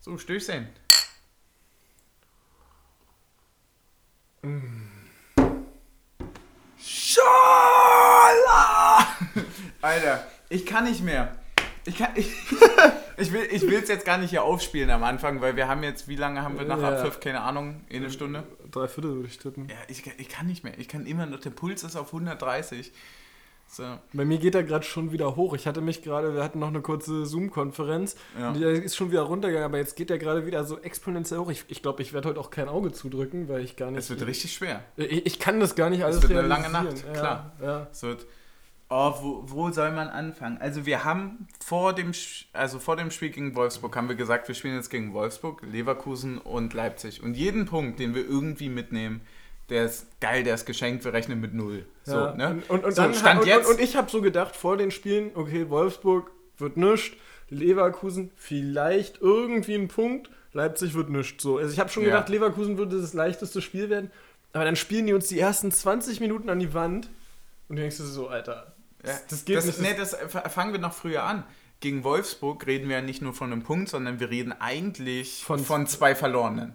So, Stößchen. Schala! Alter, ich kann nicht mehr. Ich kann. Ich, ich will ich es jetzt gar nicht hier aufspielen am Anfang, weil wir haben jetzt, wie lange haben wir nach Ja. Abpfiff? Keine Ahnung, eine Stunde. Drei Viertel würde ich tippen. Ja, ich, ich kann nicht mehr. Ich kann immer noch. Der Puls ist auf 130. So. Bei mir geht er gerade schon wieder hoch. Ich hatte mich gerade, wir hatten noch eine kurze Zoom-Konferenz. Ja. und Der ist schon wieder runtergegangen, aber jetzt geht er gerade wieder so exponentiell hoch. Ich glaube, ich, glaub, ich werde heute auch kein Auge zudrücken, weil ich gar nicht. Es wird richtig schwer. ich, ich kann das gar nicht alles wird eine lange. Nacht, klar. Ja, ja. Es wird. Oh, wo, wo soll man anfangen? Also wir haben vor dem, also vor dem Spiel gegen Wolfsburg haben wir gesagt, wir spielen jetzt gegen Wolfsburg, Leverkusen und Leipzig. Und jeden Punkt, den wir irgendwie mitnehmen, der ist geil, der ist geschenkt, wir rechnen mit null. So, Ja, ne? Und, und, so, dann, Stand und, jetzt. und, und ich habe so gedacht, vor den Spielen, okay, Wolfsburg wird nichts, Leverkusen vielleicht irgendwie ein Punkt, Leipzig wird nichts. So. Also ich habe schon Ja. gedacht, Leverkusen würde das leichteste Spiel werden, aber dann spielen die uns die ersten 20 Minuten an die Wand und du denkst dir so, Alter, das, das geht das, nicht. Nee, das fangen wir noch früher an. Gegen Wolfsburg reden wir ja nicht nur von einem Punkt, sondern wir reden eigentlich Von- von, zwei Verlorenen.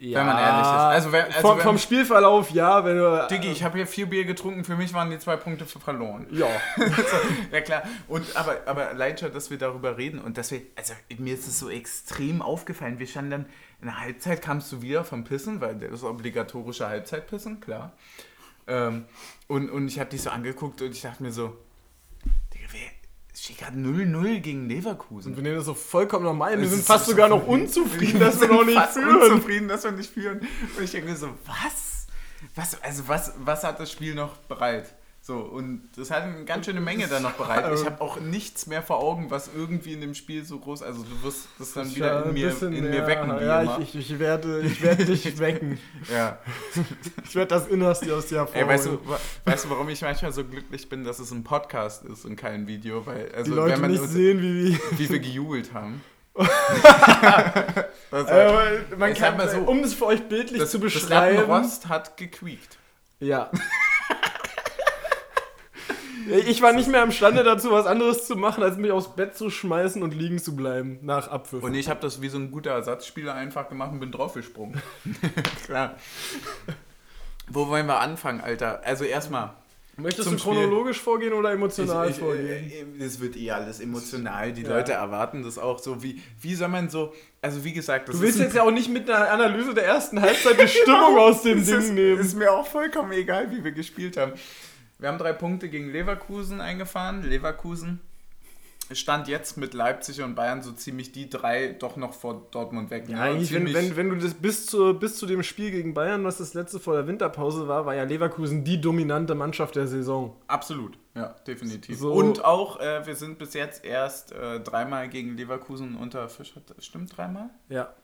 Ja, wenn man ehrlich ist. Also wenn- also vom, wenn- vom Spielverlauf, ja, wenn du... Diggi, ich habe hier vier Bier getrunken, für mich waren die zwei Punkte verloren. Ja. Ja klar, und aber, aber leid schon, dass wir darüber reden und dass wir, also mir ist es so extrem aufgefallen, wir standen dann, in der Halbzeit kamst du wieder vom Pissen, weil das obligatorische Halbzeitpissen, klar. Ähm, und, und ich habe dich so angeguckt und ich dachte mir so, gerade 0-0 gegen Leverkusen. Und wir nehmen das so vollkommen normal. Wir sind fast so sogar noch unzufrieden, dass wir noch nicht führen. unzufrieden, dass wir nicht führen. Und ich denke mir so, was? Was, also was, was hat das Spiel noch bereit? So, und das hat eine ganz schöne Menge dann noch bereit. Ich habe auch nichts mehr vor Augen, was irgendwie in dem Spiel so groß, also du wirst das dann wieder Ja, in mir, in mir mehr. wecken. Wie Ja, ich, ich, ich werde, ich werde dich wecken. ja. Ich werde das Innerste aus dir Ey, hervorholen. weißt du, weißt du, warum ich manchmal so glücklich bin, dass es ein Podcast ist und kein Video? Weil, also, die Leute wenn man nicht sehen, wie wir. wie wir gejubelt haben. das, Äh, man ich kann, so, um es für euch bildlich das, zu das beschreiben. Lattenrost hat gequiekt. Ja. Ich war nicht mehr imstande dazu, was anderes zu machen, als mich aufs Bett zu schmeißen und liegen zu bleiben nach Abpfiff. Und ich habe das wie so ein guter Ersatzspieler einfach gemacht und bin draufgesprungen. Klar. Wo wollen wir anfangen, Alter? Also erstmal. Möchtest du chronologisch vorgehen oder emotional Ich- ich- vorgehen? äh, Es wird eh alles emotional. Die Ja. Leute erwarten das auch so. Wie, wie soll man so. Also, wie gesagt, das du willst jetzt ja auch nicht mit einer Analyse der ersten Halbzeit die Stimmung aus dem Ding ist, nehmen. Ist mir auch vollkommen egal, wie wir gespielt haben. Wir haben drei Punkte gegen Leverkusen eingefahren. Leverkusen stand jetzt mit Leipzig und Bayern so ziemlich die drei doch noch vor Dortmund weg. Ja, ne? eigentlich, wenn, wenn, wenn du das bis, zur, bis zu dem Spiel gegen Bayern, was das letzte vor der Winterpause war, war ja Leverkusen die dominante Mannschaft der Saison. Absolut, ja, definitiv. So- Und auch, äh, wir sind bis jetzt erst äh, dreimal gegen Leverkusen unter Fischer. Stimmt, dreimal? Ja.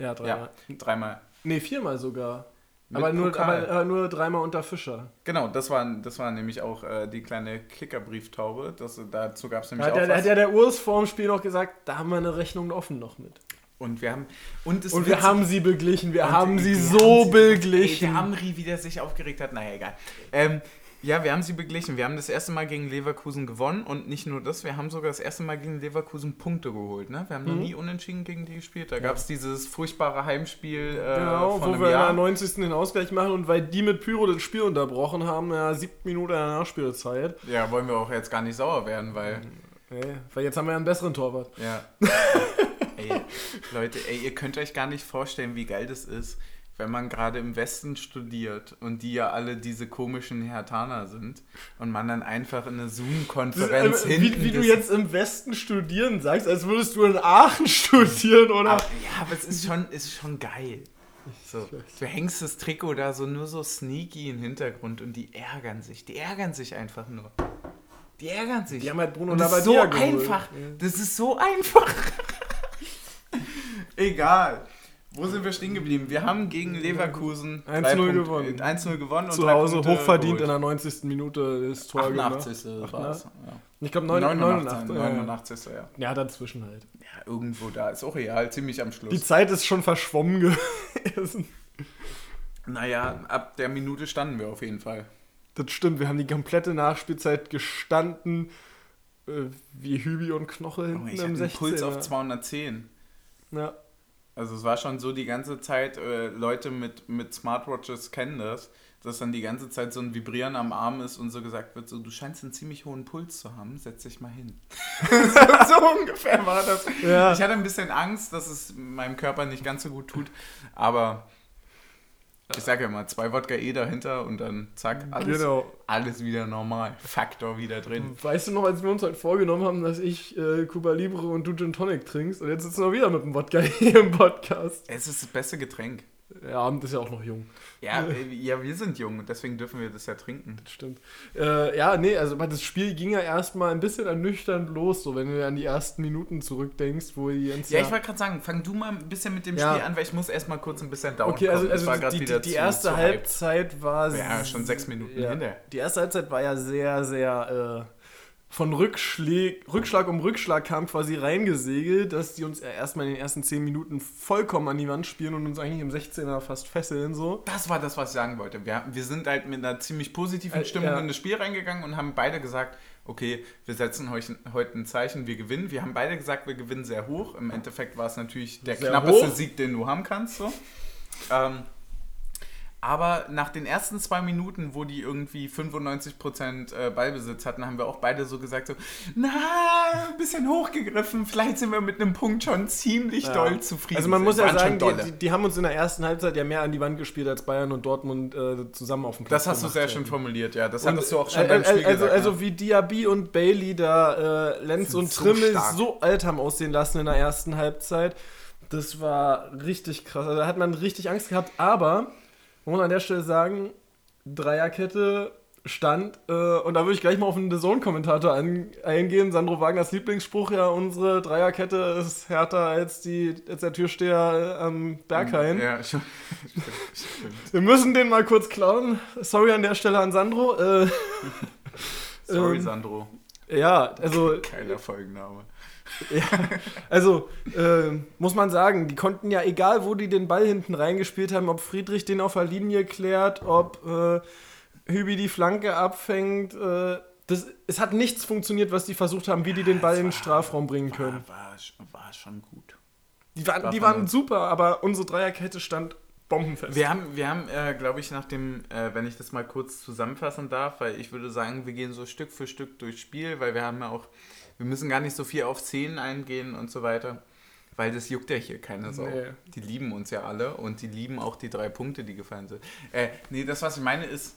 Ja, dreimal. Ja, dreimal. Nee, viermal sogar. Aber nur, aber, aber nur dreimal unter Fischer. Genau, das war, das war nämlich auch äh, die kleine Kickerbrieftaube. Das, dazu gab es nämlich Hat auch der, was. hat ja der Urs vorm Spiel noch gesagt, da haben wir eine Rechnung offen noch mit. Und wir haben. Und, Und wir haben sie beglichen, wir haben sie so haben beglichen. Ey, der Amri wieder sich aufgeregt hat, naja, egal. Ähm, ja, wir haben sie beglichen. Wir haben das erste Mal gegen Leverkusen gewonnen und nicht nur das, wir haben sogar das erste Mal gegen Leverkusen Punkte geholt. Ne? Wir haben noch Mhm. nie unentschieden gegen die gespielt. Da gab es dieses furchtbare Heimspiel äh, Genau, wo wir in Jahr. der 90. den Ausgleich machen und weil die mit Pyro das Spiel unterbrochen haben, ja, siebten Minute der Nachspielzeit. Ja, wollen wir auch jetzt gar nicht sauer werden, weil. Ey, weil jetzt haben wir ja einen besseren Torwart. Ja. ey, Leute, ey, ihr könnt euch gar nicht vorstellen, wie geil das ist, wenn man gerade im Westen studiert und die ja alle diese komischen Hertaner sind und man dann einfach in eine Zoom-Konferenz Äh, hinten wie, wie du jetzt im Westen studieren sagst, als würdest du in Aachen studieren, oder? Aber, ja, aber es ist schon, ist schon geil. So, du hängst das Trikot da so nur so sneaky im Hintergrund und die ärgern sich. Die ärgern sich einfach nur. Die ärgern sich. Die haben halt Bruno und das ist so geholt. einfach. Ja. Das ist so einfach. Egal. Wo sind wir stehen geblieben? Wir haben gegen Leverkusen 1-0 drei Punkte- gewonnen. äh, 1-0 gewonnen. und Zu Hause hochverdient in der 90. Minute das Tor 88. gemacht. war es. Ja. Ich glaube 89. 89. ja. 89. Ja. Ja, dazwischen halt. ja, irgendwo da. Ist auch real, ziemlich am Schluss. Die Zeit ist schon verschwommen gewesen. Naja, ab der Minute standen wir auf jeden Fall. Das stimmt, wir haben die komplette Nachspielzeit gestanden, äh, wie Hübi und Knoche Oh, hinten ich im hatte einen 16. Puls auf 210. Ja. Also es war schon so die ganze Zeit, äh, Leute mit, mit Smartwatches kennen das, dass dann die ganze Zeit so ein Vibrieren am Arm ist und so gesagt wird, so du scheinst einen ziemlich hohen Puls zu haben, setz dich mal hin. so, so ungefähr war das. Ja. Ich hatte ein bisschen Angst, dass es meinem Körper nicht ganz so gut tut, aber ich sage ja mal, zwei Wodka E dahinter und dann zack, alles, Genau. alles wieder normal. Faktor wieder drin. Weißt du noch, als wir uns heute vorgenommen haben, dass ich äh, Cuba Libre und du Gin Tonic trinkst und jetzt sitzen wir wieder mit dem Wodka hier im Podcast. Es ist das beste Getränk. Der Abend ist ja auch noch jung. Ja, ja, wir sind jung und deswegen dürfen wir das ja trinken. Das stimmt. Äh, ja, nee, also das Spiel ging ja erstmal ein bisschen ernüchternd los, so wenn du an die ersten Minuten zurückdenkst, wo die ganze Ja, ich wollte gerade sagen, fang du mal ein bisschen mit dem Ja. Spiel an, weil ich muss erstmal kurz ein bisschen dauern. Okay, also, also die, die, die zu- erste zu hyped. Halbzeit war Ja, schon sechs Minuten ja, hinter. Die erste Halbzeit war ja sehr, sehr äh, von Rückschläg, Rückschlag um Rückschlag kam quasi reingesegelt, dass die uns erstmal in den ersten zehn Minuten vollkommen an die Wand spielen und uns eigentlich im 16er fast fesseln so. Das war das, was ich sagen wollte. Wir, wir sind halt mit einer ziemlich positiven Äh, Stimmung ja. in das Spiel reingegangen und haben beide gesagt, okay, wir setzen heute, heute ein Zeichen, wir gewinnen. Wir haben beide gesagt, wir gewinnen sehr hoch. Im Endeffekt war es natürlich der Sehr knappeste hoch. Sieg, den du haben kannst. So. Ähm, aber nach den ersten zwei Minuten, wo die irgendwie 95% äh, Ballbesitz hatten, haben wir auch beide so gesagt, so, na, ein bisschen hochgegriffen, vielleicht sind wir mit einem Punkt schon ziemlich Ja. doll zufrieden. Also man muss ja sagen, die, die, die haben uns in der ersten Halbzeit ja mehr an die Wand gespielt als Bayern und Dortmund äh, zusammen auf dem Platz. Das hast du sehr schön formuliert, ja. Das Und, hattest du auch schon äh, beim Spiel äh, also, gesagt. also ne? wie Diaby und Bailey da äh, Lenz Sind und so Trimmel stark. so alt haben aussehen lassen in der ersten Halbzeit. Das war richtig krass. Also da hat man richtig Angst gehabt. Aber, muss an der Stelle sagen, Dreierkette stand, äh, und da würde ich gleich mal auf den The Zone-Kommentator eingehen. Sandro Wagners Lieblingsspruch, ja, unsere Dreierkette ist härter als, die, als der Türsteher äh, am Berghain. Ja, schon. Stimmt. Wir müssen den mal kurz klauen. Sorry an der Stelle an Sandro. Äh, Sorry, Ähm, Sandro. ja, also Geiler Folgenname. Ja, also äh, muss man sagen, die konnten ja, egal wo die den Ball hinten reingespielt haben, ob Friedrich den auf der Linie klärt, ob äh, Hübi die Flanke abfängt, äh, das, es hat nichts funktioniert, was die versucht haben, wie die den Ball in den Strafraum bringen können. War, war, war schon gut. Die waren, die waren super, aber unsere Dreierkette stand bombenfest. Wir haben, wir haben äh, glaube ich, nach dem, äh, wenn ich das mal kurz zusammenfassen darf, weil ich würde sagen, wir gehen so Stück für Stück durchs Spiel, weil wir haben ja auch, wir müssen gar nicht so viel auf Szenen eingehen und so weiter, weil das juckt ja hier keine Sau. Nee. Die lieben uns ja alle und die lieben auch die drei Punkte, die gefallen sind. Äh, nee, das, was ich meine, ist,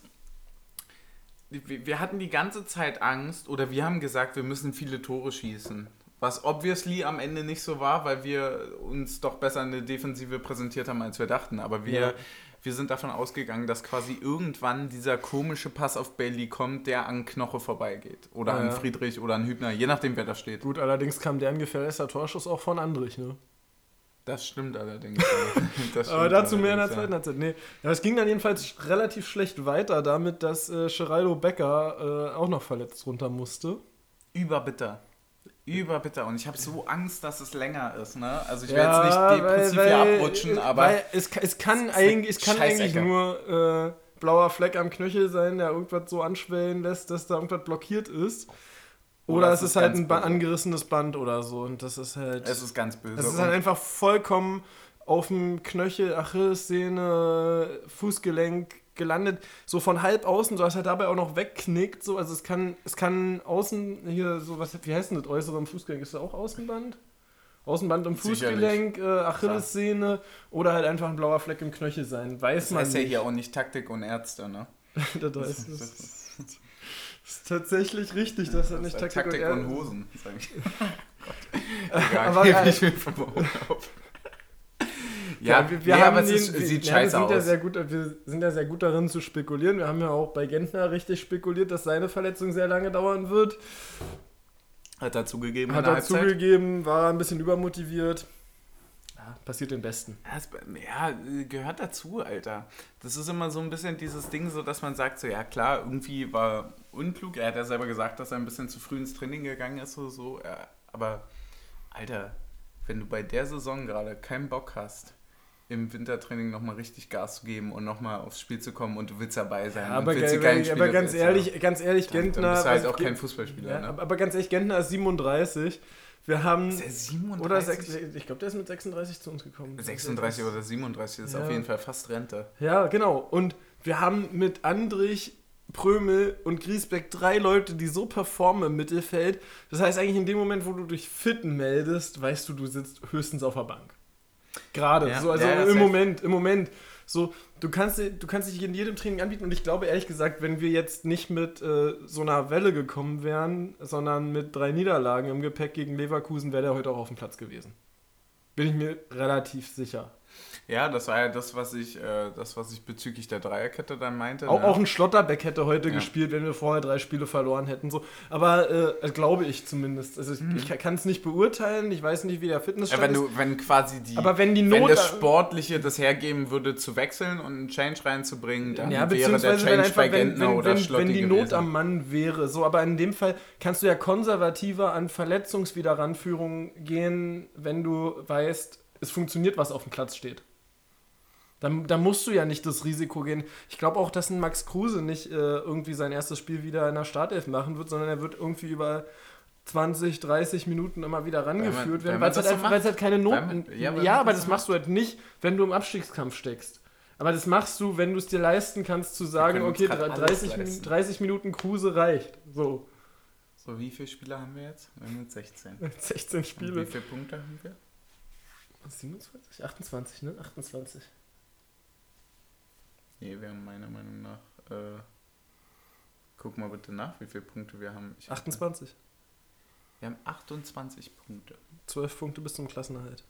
wir hatten die ganze Zeit Angst oder wir haben gesagt, wir müssen viele Tore schießen. Was obviously am Ende nicht so war, weil wir uns doch besser in der Defensive präsentiert haben, als wir dachten. Aber wir, Ja. Wir sind davon ausgegangen, dass quasi irgendwann dieser komische Pass auf Bailey kommt, der an Knoche vorbeigeht. Oder an Ja. Friedrich oder an Hübner, je nachdem, wer da steht. Gut, allerdings kam der ein gefährlicher Torschuss auch von Andrich, ne? Das stimmt allerdings. Das Aber stimmt dazu mehr in der zweiten Halbzeit. Nee. Ja, es ging dann jedenfalls relativ schlecht weiter, damit dass äh, Geraldo Becker äh, auch noch verletzt runter musste. Überbitter. Überbitter. Und ich habe so Angst, dass es länger ist. Ne? Also ich will Ja, jetzt nicht depressiv weil- hier weil- abrutschen, aber Weil es, es kann, eigentlich, es kann eigentlich nur äh, blauer Fleck am Knöchel sein, der irgendwas so anschwellen lässt, dass da irgendwas blockiert ist. Oder, Oder es ist ist halt ein böse. angerissenes Band oder so. Und das ist halt. es ist ganz böse. es ist halt einfach vollkommen auf dem Knöchel, Achillessehne, Fußgelenk gelandet, so von halb außen, so dass er dabei auch noch wegknickt. So. Also es kann, es kann außen, hier so was, wie heißt denn das äußere im Fußgelenk? Ist das auch Außenband? Außenband im. Fußgelenk, äh, Achillessehne oder halt einfach ein blauer Fleck im Knöchel sein. Weiß das man heißt ja nicht. hier auch nicht Taktik und Ärzte, ne? das, ist, das ist, ist tatsächlich richtig, dass das nicht Das ist Taktik, Taktik und, und, Hosen, sag ich. Gott. Egal, Aber, äh, ich Mund auf. Ja, wir, wir nee, haben aber es den, ist, sieht ja, wir scheiße sind Ja aus. sehr gut, wir sind ja sehr gut darin zu spekulieren. Wir haben ja auch bei Gentner richtig spekuliert, dass seine Verletzung sehr lange dauern wird. Hat er zugegeben Hat er zugegeben, war ein bisschen übermotiviert. Ja, passiert den Besten. Ja, es- Ja, gehört dazu, Alter. Das ist immer so ein bisschen dieses Ding, so dass man sagt, so ja klar, irgendwie war unklug. Er hat ja selber gesagt, dass er ein bisschen zu früh ins Training gegangen ist oder so. Ja, aber, Alter, wenn du bei der Saison gerade keinen Bock hast, im Wintertraining nochmal richtig Gas zu geben und nochmal aufs Spiel zu kommen und du willst dabei sein. und aber, die aber, ganz ehrlich, ganz ehrlich, ja. dann, Gentner. dann bist du halt auch kein Fußballspieler. ja, ne? aber, ganz ehrlich, Gentner ist 37. Wir haben. Ist er 37? Oder sechs, ich glaube, der ist mit 36 zu uns gekommen. 36 oder 37 ist Ja. auf jeden Fall fast Rente. Ja, genau. Und wir haben mit Andrich, Prömel und Griesbeck drei Leute, die so performen im Mittelfeld. Das heißt, eigentlich in dem Moment, wo du dich fit meldest, weißt du, du sitzt höchstens auf der Bank. Gerade. Ja, so, also ja, im. Moment, im Moment. So, du kannst, du kannst dich in jedem Training anbieten und ich glaube ehrlich gesagt, wenn wir jetzt nicht mit äh, so einer Welle gekommen wären, sondern mit drei Niederlagen im Gepäck gegen Leverkusen, wäre der heute auch auf dem Platz gewesen. Bin ich mir relativ sicher. Ja, das war ja das, was ich, äh, das, was ich bezüglich der Dreierkette dann meinte. Auch, ne? auch ein Schlotterbeck hätte heute Ja. gespielt, wenn wir vorher drei Spiele verloren hätten. So. Aber äh, glaube ich zumindest. Also ich, ich kann es nicht beurteilen, ich weiß nicht, wie der ja, Fitnessstand wenn ist. du, wenn quasi die, Aber wenn die wenn Not- das Sportliche das hergeben würde, zu wechseln und einen Change reinzubringen, dann ja, wäre der Change wenn, einfach, bei wenn, Gentner wenn, oder wenn, Schlotti wenn die Not gewesen. am Mann wäre. So, aber in dem Fall kannst du ja konservativer an Verletzungswiederranführung gehen, wenn du weißt, es funktioniert, was auf dem Platz steht. Dann, dann musst du ja nicht das Risiko gehen. Ich glaube auch, dass ein Max Kruse nicht äh, irgendwie sein erstes Spiel wieder in der Startelf machen wird, sondern er wird irgendwie über 20, 30 Minuten immer wieder rangeführt werden, weil es halt, so einfach- halt keine Not... Weil man- ja, ja, aber das das machst du halt nicht, wenn du im Abstiegskampf steckst. Aber das machst du, wenn du es dir leisten kannst, zu sagen, okay, grad 30, alles Min- leisten. 30 Minuten Kruse reicht. So, So, wie viele Spieler haben wir jetzt? Wir haben jetzt 16. 16 Und wie Spiele. viele Punkte haben wir? 27? 28, ne? 28. Nee, wir haben meiner Meinung nach. Äh, guck mal bitte nach, wie viele Punkte wir haben. Ich 28. Wir haben 28 Punkte. 12 Punkte bis zum Klassenerhalt.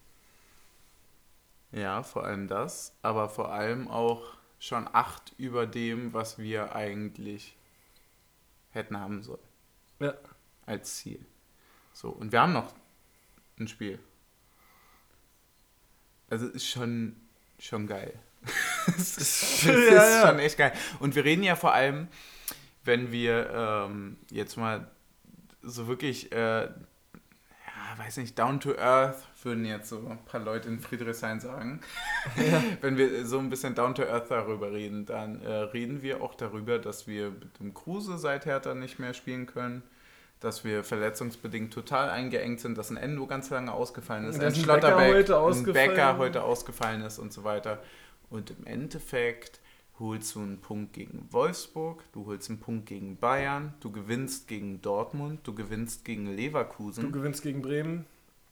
Ja, vor allem das, aber vor allem auch schon 8 über dem, was wir eigentlich hätten haben sollen. Ja. Als Ziel. So, und wir haben noch ein Spiel. Also ist schon, schon geil. es ist, Ja, ist ja. schon echt geil. Und wir reden ja vor allem, wenn wir ähm, jetzt mal so wirklich, äh, ja, weiß nicht, down to earth, würden jetzt so ein paar Leute in Friedrichshain sagen. wenn wir so ein bisschen down to earth darüber reden, dann äh, reden wir auch darüber, dass wir mit dem Kruse seit Hertha nicht mehr spielen können. Dass wir verletzungsbedingt total eingeengt sind, dass ein Endo ganz lange ausgefallen ist, Dass ein ein Becker Schlotterbeck, heute Becker heute ausgefallen ist und so weiter. Und im Endeffekt holst du einen Punkt gegen Wolfsburg, du holst einen Punkt gegen Bayern, du gewinnst gegen Dortmund, du gewinnst gegen Leverkusen. Du gewinnst gegen Bremen.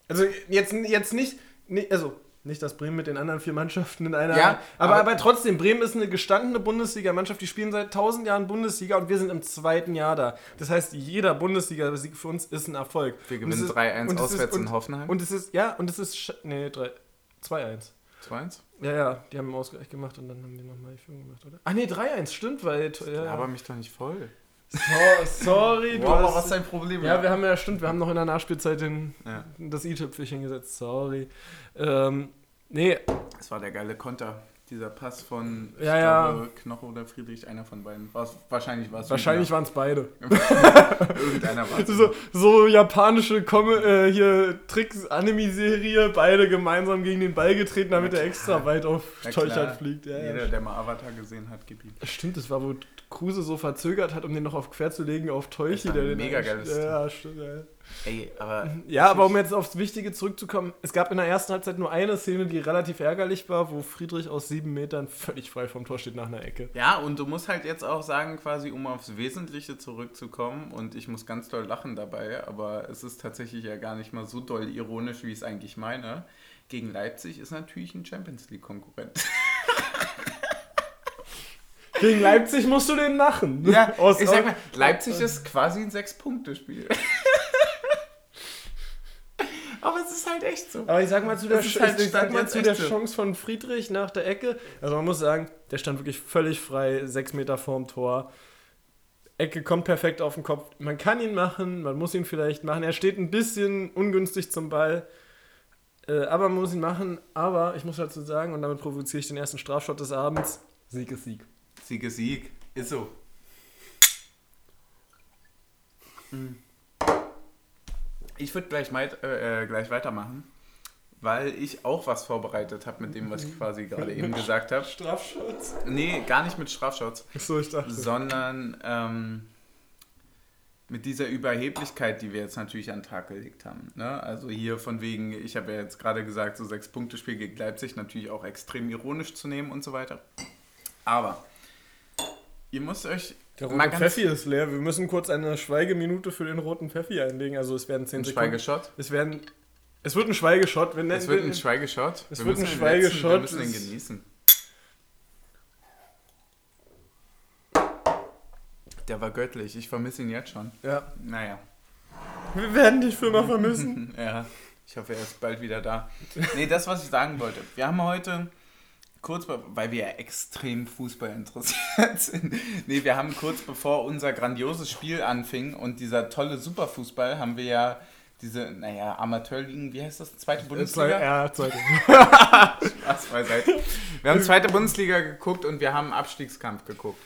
Also jetzt, jetzt nicht, nicht, also nicht, dass Bremen mit den anderen vier Mannschaften in einer. Ja, aber, aber- aber trotzdem, Bremen ist eine gestandene Bundesliga-Mannschaft, die spielen seit 1000 Jahren Bundesliga und wir sind im zweiten Jahr da. Das heißt, jeder Bundesliga-Sieg für uns ist ein Erfolg. wir gewinnen ist- 3-1 und es ist- auswärts und, in Hoffenheim. Und es ist, ja, und es ist, nee, 3, 2-1. 2-1? Ja, ja, die haben einen Ausgleich gemacht und dann haben die nochmal die Führung gemacht, oder? Ah, nee, 3-1, stimmt, weil. Ja, Aber ja. mich doch nicht voll. So, sorry, du hast. dein Problem? Ja, wir haben ja, stimmt, wir haben noch in der Nachspielzeit den, Ja. das i-Tüpfelchen gesetzt, sorry. Ähm, nee, Das war der geile Konter. Dieser Pass von Ja, ja. Knoche oder Friedrich, einer von beiden. War's, wahrscheinlich war es wahrscheinlich waren es beide. irgendeiner war es. So, so japanische Com äh, hier Tricks-Anime-Serie, beide gemeinsam gegen den Ball getreten, damit er extra weit auf Teuchert fliegt. Ja, Jeder, der mal Avatar gesehen hat, gibt ihm. Stimmt, das war, wo Kruse so verzögert hat, um den noch auf quer zu legen auf Teuchi. Der den mega geiles ja, stimmt, ja. Ey, aber. Ja, aber um jetzt aufs Wichtige zurückzukommen, es gab in der ersten Halbzeit nur eine Szene, die relativ ärgerlich war, wo Friedrich aus sieben Metern völlig frei vom Tor steht nach einer Ecke. Ja, und du musst halt jetzt auch sagen, quasi, um aufs Wesentliche zurückzukommen, und ich muss ganz doll lachen dabei, aber es ist tatsächlich ja gar nicht mal so doll ironisch, wie ich es eigentlich meine. Gegen Leipzig ist natürlich ein Champions League-Konkurrent. Gegen Leipzig musst du den machen. Ja, Aus- ich sag mal, Leipzig ist quasi ein Sechs-Punkte-Spiel. aber es ist halt echt so. Aber ich sag mal zu der, Sch- halt ich sag mal zu der. Chance von Friedrich nach der Ecke. Also man muss sagen, der stand wirklich völlig frei, sechs Meter vorm Tor. Ecke kommt perfekt auf den Kopf. Man kann ihn machen, man muss ihn vielleicht machen. Er steht ein bisschen ungünstig zum Ball. Äh, aber man muss ihn machen. Aber ich muss dazu sagen, und damit provoziere ich den ersten Strafschott des Abends, Sieg ist Sieg. Sieg ist Sieg. Ist so. Ich würde gleich, äh, äh, gleich weitermachen, weil ich auch was vorbereitet habe mit dem, was ich quasi gerade eben gesagt habe. Strafschutz? Nee, gar nicht mit Strafshots, Achso, ich dachte. sondern ähm, mit dieser Überheblichkeit, die wir jetzt natürlich an den Tag gelegt haben. Ne? Also hier von wegen, ich habe ja jetzt gerade gesagt, so sechs Punkte Spiel gegen Leipzig natürlich auch extrem ironisch zu nehmen und so weiter. Aber ihr müsst euch Der rote Pfeffi ist leer. Wir müssen kurz eine Schweigeminute für den roten Pfeffi einlegen. Also es werden 10 ein Sekunden. Schweigeshot. Es werden. Es wird ein Schweigeshot. Wir nennen Es wird ein Schweigeshot. Es Wir wird ein Schweigeshot. Wir müssen Das- genießen. Der war göttlich. Ich vermisse ihn jetzt schon. Ja. Naja. Wir werden dich für immer vermissen. Ja, ich hoffe, er ist bald wieder da. Nee, das, was ich sagen wollte. Wir haben heute kurz, weil wir ja extrem Fußball interessiert sind. Nee, wir haben kurz bevor unser grandioses Spiel anfing und dieser tolle Superfußball, haben wir ja diese, naja, Amateurligen, wie heißt das? Zweite Bundesliga? Ja, zweite. Spaß beiseite. Wir haben zweite Bundesliga geguckt und wir haben Abstiegskampf geguckt.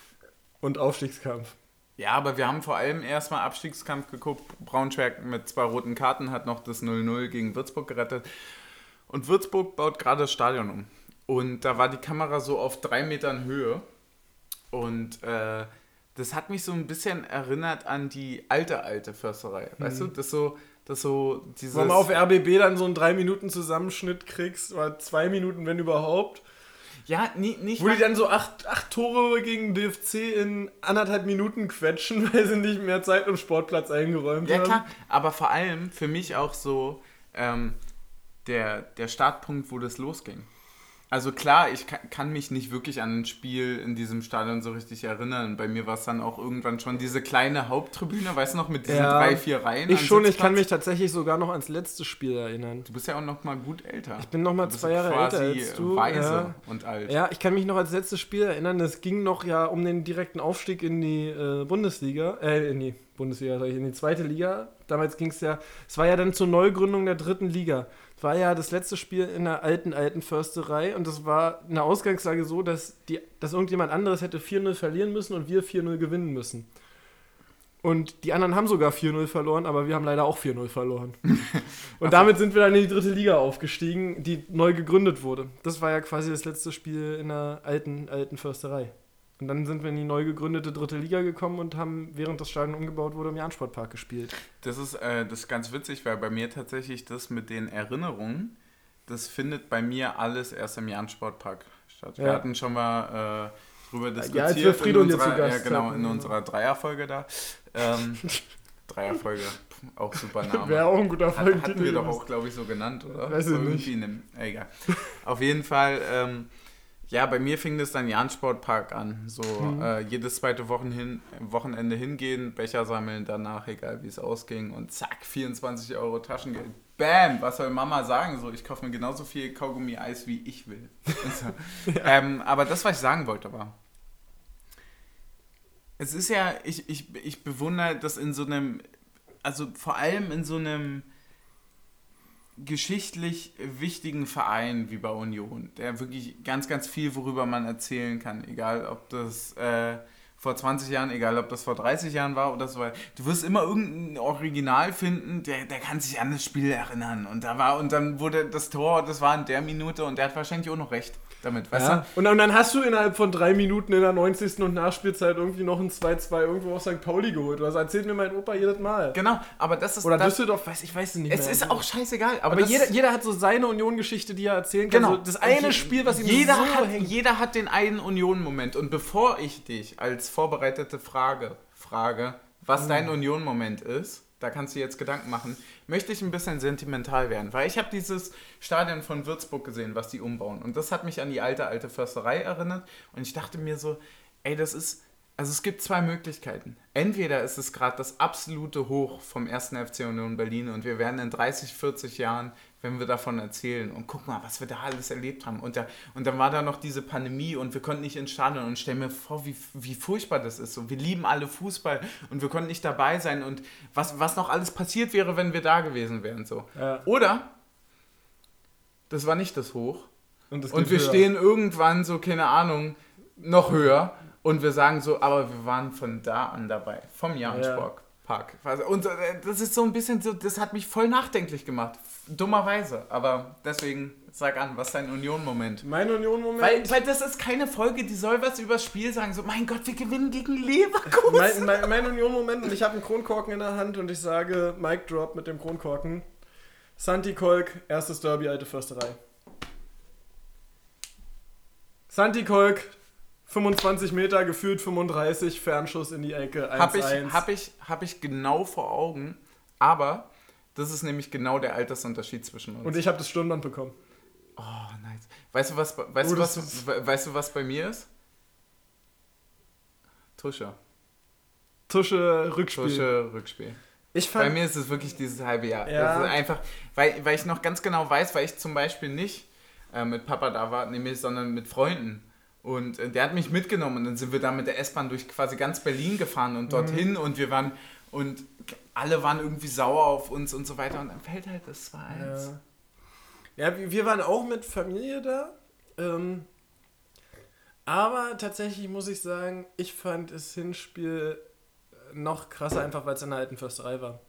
Und Aufstiegskampf. Ja, aber wir haben vor allem erstmal Abstiegskampf geguckt. Braunschweig mit zwei roten Karten hat noch das 0-0 gegen Würzburg gerettet. Und Würzburg baut gerade das Stadion um. Und da war die Kamera so auf drei Metern Höhe. Und äh, das hat mich so ein bisschen erinnert an die alte, alte Försterei. Weißt du, das so, das so dieses... Wenn man auf RBB dann so einen 3 Minuten Zusammenschnitt kriegst, oder 2 Minuten, wenn überhaupt. ja, nie, nicht Wo die dann so acht, acht Tore gegen DFC in anderthalb Minuten quetschen, weil sie nicht mehr Zeit im Sportplatz eingeräumt Ja, haben. klar, aber vor allem für mich auch so ähm, der, der Startpunkt, wo das losging. Also klar, ich kann, mich nicht wirklich an ein Spiel in diesem Stadion so richtig erinnern. Bei mir war es dann auch irgendwann schon diese kleine Haupttribüne, weißt du noch, mit diesen Ja, drei, vier Reihen. Ich schon, ich kann mich tatsächlich sogar noch ans letzte Spiel erinnern. Du bist ja auch noch mal gut älter. Ich bin noch mal zwei Jahre älter als du. Weise Ja. und alt. Ja, ich kann mich noch ans letzte Spiel erinnern. Es ging noch ja um den direkten Aufstieg in die äh, Bundesliga, äh, in die Bundesliga, sag ich, in die zweite Liga. Damals ging es ja, es war ja dann zur Neugründung der dritten Liga. Es war ja das letzte Spiel in der alten, alten Försterei und es war eine Ausgangslage so, dass, die, dass irgendjemand anderes hätte 4-0 verlieren müssen und wir 4-0 gewinnen müssen. Und die anderen haben sogar 4-0 verloren, aber wir haben leider auch 4-0 verloren. Und damit sind wir dann in die dritte Liga aufgestiegen, die neu gegründet wurde. Das war ja quasi das letzte Spiel in der alten, alten Försterei. Und dann sind wir in die neu gegründete dritte Liga gekommen und haben, während das Stadion umgebaut wurde, im Jahn-Sportpark gespielt. Das ist, äh, das ist ganz witzig, weil bei mir tatsächlich das mit den Erinnerungen, das findet bei mir alles erst im Jahn-Sportpark statt. Wir Ja. hatten schon mal äh, drüber diskutiert. als wir in hier zu Gast ja, genau, hatten. in unserer Dreierfolge da. Ähm, Dreierfolge, auch super Name. Wäre auch ein guter Hat, hatten wir doch auch, glaube ich, so genannt, oder? Weiß ich nicht. egal. Auf jeden Fall, ähm, ja, bei mir fing das dann Jahn Sportpark an. So Mhm. äh, jedes zweite Wochen hin, Wochenende hingehen, Becher sammeln, danach, egal wie es ausging, und zack, 24 Euro Taschengeld. Bam, was soll Mama sagen? So, ich kaufe mir genauso viel Kaugummi-Eis, wie ich will. so. ähm, aber das, was ich sagen wollte, war, es ist ja, ich, ich, ich bewundere das in so einem, also vor allem in so einem geschichtlich wichtigen Verein wie bei Union, der wirklich ganz, ganz viel, worüber man erzählen kann, egal ob das äh, vor 20 Jahren, egal ob das vor 30 Jahren war oder so weiter. Du wirst immer irgendein Original finden, der, der kann sich an das Spiel erinnern. Und da war, und dann wurde das Tor, das war in der Minute und der hat wahrscheinlich auch noch recht damit, weißt Ja. du? Und, dann- und dann hast du innerhalb von drei Minuten in der 90. und Nachspielzeit irgendwie noch ein 2-2 irgendwo aus St. Pauli geholt. Das erzählt mir mein Opa jedes Mal. Genau, aber das ist Oder das, Düsseldorf, weiß ich weiß es nicht es mehr. ist auch scheißegal, aber, aber jeder, jeder hat so seine Union-Geschichte, die er erzählen kann. Genau. So das eine Je- Spiel, was ihm jeder so hat, hängt. Jeder hat den einen Union-Moment. Und bevor ich dich als vorbereitete Frage frage, Mhm. was dein Union-Moment ist, da kannst du jetzt Gedanken machen, möchte ich ein bisschen sentimental werden. Weil ich habe dieses Stadion von Würzburg gesehen, was die umbauen. Und das hat mich an die alte, alte Försterei erinnert. Und ich dachte mir so, ey, das ist... Also es gibt zwei Möglichkeiten. Entweder ist es gerade das absolute Hoch vom 1. FC Union Berlin und wir werden in 30, 40 Jahren, wenn wir davon erzählen und guck mal, was wir da alles erlebt haben. Und, da, und dann war da noch diese Pandemie und wir konnten nicht ins Stadion und stell mir vor, wie, wie furchtbar das ist. So, wir lieben alle Fußball und wir konnten nicht dabei sein und was, was noch alles passiert wäre, wenn wir da gewesen wären. So. Ja. Oder das war nicht das Hoch Und, und wir höher. stehen irgendwann so, keine Ahnung, noch höher und wir sagen so, aber wir waren von da an dabei, vom Jahrespark. Park. Also, Und äh, das ist so ein bisschen so, das hat mich voll nachdenklich gemacht. dummerweise. Aber deswegen sag an, was ist dein Union-Moment? Mein Union-Moment? Weil, weil das ist keine Folge, die soll was übers Spiel sagen. So, mein Gott, wir gewinnen gegen Leverkusen. mein, mein, mein Union-Moment und ich habe einen Kronkorken in der Hand und ich sage Mic Drop mit dem Kronkorken. Santi Kolk, erstes Derby, alte Försterei. Santi Kolk, 25 Meter, gefühlt 35, Fernschuss in die Ecke, 1-1. Habe ich, hab ich, hab ich genau vor Augen, aber das ist nämlich genau der Altersunterschied zwischen uns. Und ich habe das Stirnband bekommen. Oh, nice. Weißt du, was, weißt, Oh, du, was, we- weißt du, was bei mir ist? Tusche. Tusche, Rückspiel. Tusche, Rückspiel. Ich Bei mir ist es wirklich dieses halbe Jahr. Ja. Das ist einfach, weil, weil ich noch ganz genau weiß, weil ich zum Beispiel nicht äh, mit Papa da war, nämlich, sondern mit Freunden. Und äh, der hat mich mitgenommen und dann sind wir da mit der S-Bahn durch quasi ganz Berlin gefahren und dorthin Mhm. und wir waren und alle waren irgendwie sauer auf uns und so weiter und dann fällt halt das 2-1. ja. ja, wir waren auch mit Familie da. Ähm, aber tatsächlich muss ich sagen, ich fand das Hinspiel noch krasser, einfach weil es in der alten Försterei war.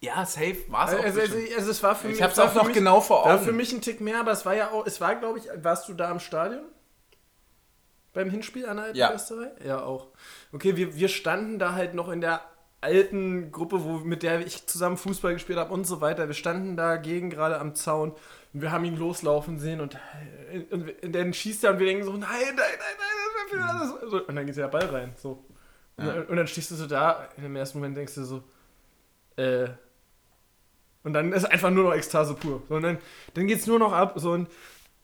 Ja, safe war es auch. Also, also, also es war für mich. ich hab's es war auch noch mich, genau vor War Augen. für mich ein Tick mehr, aber es war ja auch, es war, glaube ich, warst du da im Stadion? Beim Hinspiel an der alten Ja. Försterei? Ja, auch. Okay, wir, wir standen da halt noch in der alten Gruppe, wo, mit der ich zusammen Fußball gespielt habe und so weiter. Wir standen dagegen gerade am Zaun und wir haben ihn loslaufen sehen und, und, und dann schießt er und wir denken so, nein, nein, nein, nein, das wäre für alles. So, und dann geht der Ball rein. So. Und, Ja. dann, und dann stehst du so da, im ersten Moment denkst du so, äh, und dann ist einfach nur noch Ekstase pur. So, und dann, dann geht es nur noch ab. So, und,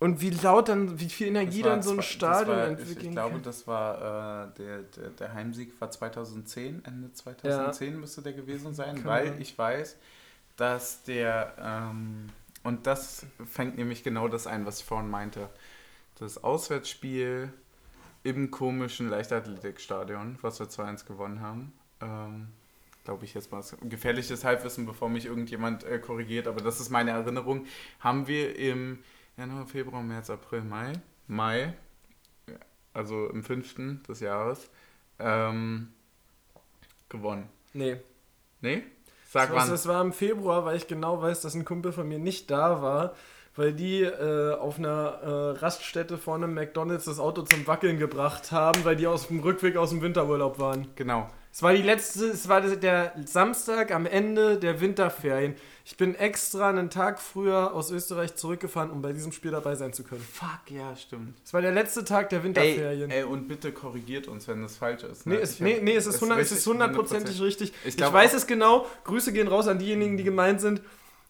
und wie laut dann, wie viel Energie dann so ein Stadion war, ich, entwickeln ich glaube, kann. das war äh, der, der, der Heimsieg war 2010, Ende 2010 müsste der gewesen sein, Kann weil ich weiß, dass der ähm, und das fängt nämlich genau das ein, was ich vorhin meinte. Das Auswärtsspiel im komischen Leichtathletikstadion, was wir 2-1 gewonnen haben. Ähm, glaube ich jetzt mal gefährliches Halbwissen, bevor mich irgendjemand äh, korrigiert, aber das ist meine Erinnerung, haben wir im Januar, Februar, März, April, Mai, Mai, also im fünften des Jahres, ähm, gewonnen. Nee. Nee? Sag das, wann. das war im Februar, weil ich genau weiß, dass ein Kumpel von mir nicht da war, weil die äh, auf einer äh, Raststätte vor einem McDonalds das Auto zum Wackeln gebracht haben, weil die aus dem Rückweg aus dem Winterurlaub waren. Genau. Es war die letzte, es war der Samstag am Ende der Winterferien. Ich bin extra einen Tag früher aus Österreich zurückgefahren, um bei diesem Spiel dabei sein zu können. Fuck, ja, stimmt. Es war der letzte Tag der Ey, Winterferien. ey, und bitte korrigiert uns, wenn das falsch ist. Nee, ne? es, Ich nee, nee, es ist, 100, es ist richtig, hundertprozentig 100%. richtig. Ich Ich, weiß auch- es genau. Grüße gehen raus an diejenigen, die gemeint sind.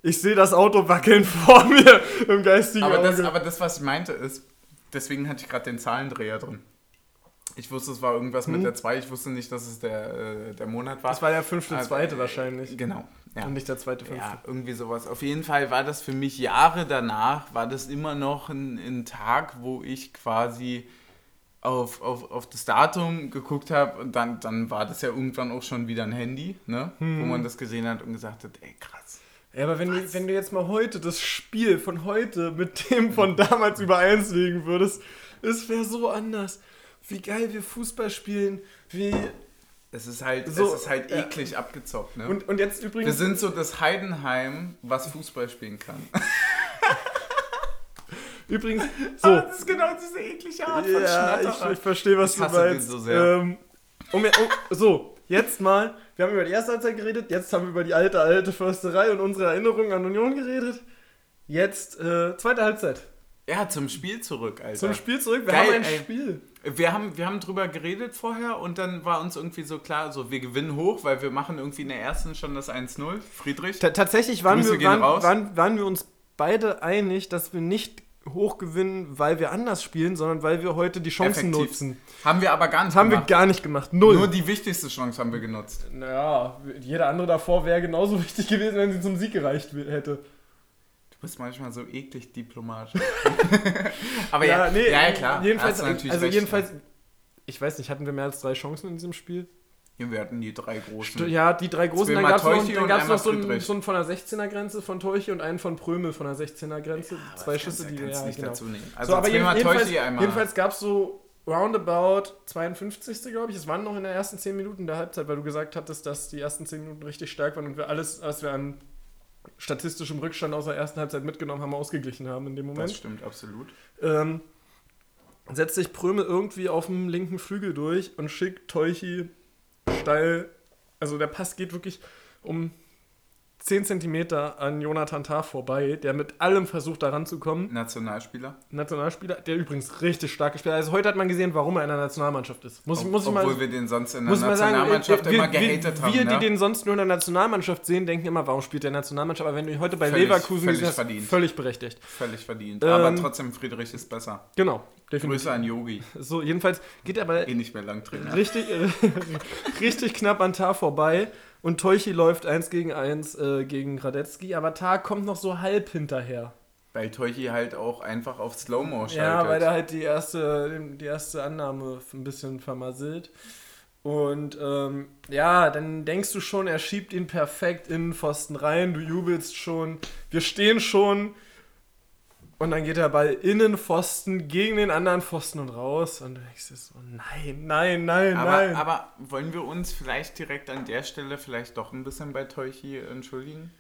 Ich sehe das Auto wackeln vor mir im geistigen Aber das, aber das, was ich meinte, ist, deswegen hatte ich gerade den Zahlendreher drin. Ich wusste, es war irgendwas mit Hm. der 2, ich wusste nicht, dass es der, äh, der Monat war. das war der fünfte, Also, zweite äh, wahrscheinlich. Genau. Ja. Und nicht der zweite, fünfte. Ja, irgendwie sowas. Auf jeden Fall war das für mich Jahre danach, war das immer noch ein, ein Tag, wo ich quasi auf, auf, auf das Datum geguckt habe und dann, dann war das ja irgendwann auch schon wieder ein Handy, ne? wo Hm. man das gesehen hat und gesagt hat, ey krass. Ja, aber wenn du, wenn du jetzt mal heute das Spiel von heute mit dem von damals über eins legen würdest, es wäre so anders. Wie geil wir Fußball spielen, wie... Es ist halt, So, es ist halt ja. eklig abgezockt. Ne? Und, und jetzt Wir übrigens... sind so das Heidenheim, was Fußball spielen kann. Übrigens, So. so... das ist genau diese eklige Art von Ja, ich, Schnatterer. ich verstehe, was Ich du meinst. so sehr. Ähm, um, um, so, jetzt mal. Wir haben über die erste Halbzeit geredet, jetzt haben wir über die alte, alte Försterei und unsere Erinnerungen an Union geredet. Jetzt äh, zweite Halbzeit. Ja, zum Spiel zurück, Alter. Zum Spiel zurück. Wir Geil, haben ein ey. Spiel. Wir haben, wir haben drüber geredet vorher und dann war uns irgendwie so klar, so wir gewinnen hoch, weil wir machen irgendwie in der ersten schon das 1-0. Friedrich. Ta tatsächlich waren wir, waren, waren, waren wir uns beide einig, dass wir nicht hoch gewinnen, weil wir anders spielen, sondern weil wir heute die Chancen Effektiv. nutzen. Haben wir aber gar nicht haben gemacht. wir gar nicht gemacht. Null. Nur die wichtigste Chance haben wir genutzt. naja, jeder andere davor wäre genauso wichtig gewesen, wenn sie zum Sieg gereicht hätte. Du bist manchmal so eklig diplomatisch. aber ja, nee, ja, ja, klar. Jedenfalls, also recht. jedenfalls, ich weiß nicht, hatten wir mehr als drei Chancen in diesem Spiel? Ja, wir hatten die drei großen. Ja, die drei großen. Dann gab es noch, gab's noch so, einen, so einen von der 16er Grenze von Teuchi und einen von Prömel von der 16er Grenze. Aber Zwei Schüsse, die wir ja, nicht genau. dazu nehmen. Also so, aber jeden, jedenfalls, Teuchi, einmal. jedenfalls gab es so roundabout 52. glaube ich. Es waren noch in der ersten 10 Minuten der Halbzeit, weil du gesagt hattest, dass die ersten 10 Minuten richtig stark waren und wir alles, was wir an statistischem Rückstand aus der ersten Halbzeit mitgenommen haben, ausgeglichen haben in dem Moment. Das stimmt absolut. Ähm, setzt sich Prömel irgendwie auf dem linken Flügel durch und schickt Teuchi steil. Also der Pass geht wirklich um 10 cm an Jonathan Tah vorbei, der mit allem versucht, da ranzukommen. Nationalspieler. Nationalspieler, der übrigens richtig stark gespielt hat. Also heute hat man gesehen, warum er in der Nationalmannschaft ist. Muss, ich- muss ich Obwohl mal, wir den sonst in der ich mal sagen, Nationalmannschaft wir, immer wir, gehatet wir, haben. wir, ne? die den sonst nur in der Nationalmannschaft sehen, denken immer, warum spielt der Nationalmannschaft? Aber wenn du ihn heute bei Völlig- Leverkusen völlig gesehen hast, verdient. völlig berechtigt. Völlig verdient. Ähm, Aber trotzdem, Friedrich ist besser. Genau, definitiv. Grüße an Yogi. So, jedenfalls geht er aber Eh nicht mehr lang Trainer. richtig, richtig knapp an Tar vorbei und Teuchi läuft 1 gegen 1 äh, gegen Radetzky, aber Tar kommt noch so halb hinterher. Weil Teuchi halt auch einfach auf Slow-Mo schaltet. Ja, weil er halt die erste, die erste Annahme ein bisschen vermasselt. Und ähm, ja, dann denkst du schon, er schiebt ihn perfekt in den Pfosten rein, du jubelst schon, wir stehen schon. Und dann geht der Ball in den Pfosten, gegen den anderen Pfosten und raus. Und du denkst dir so, nein, nein, nein, aber, nein. aber wollen wir uns vielleicht direkt an der Stelle vielleicht doch ein bisschen bei Teuchi entschuldigen?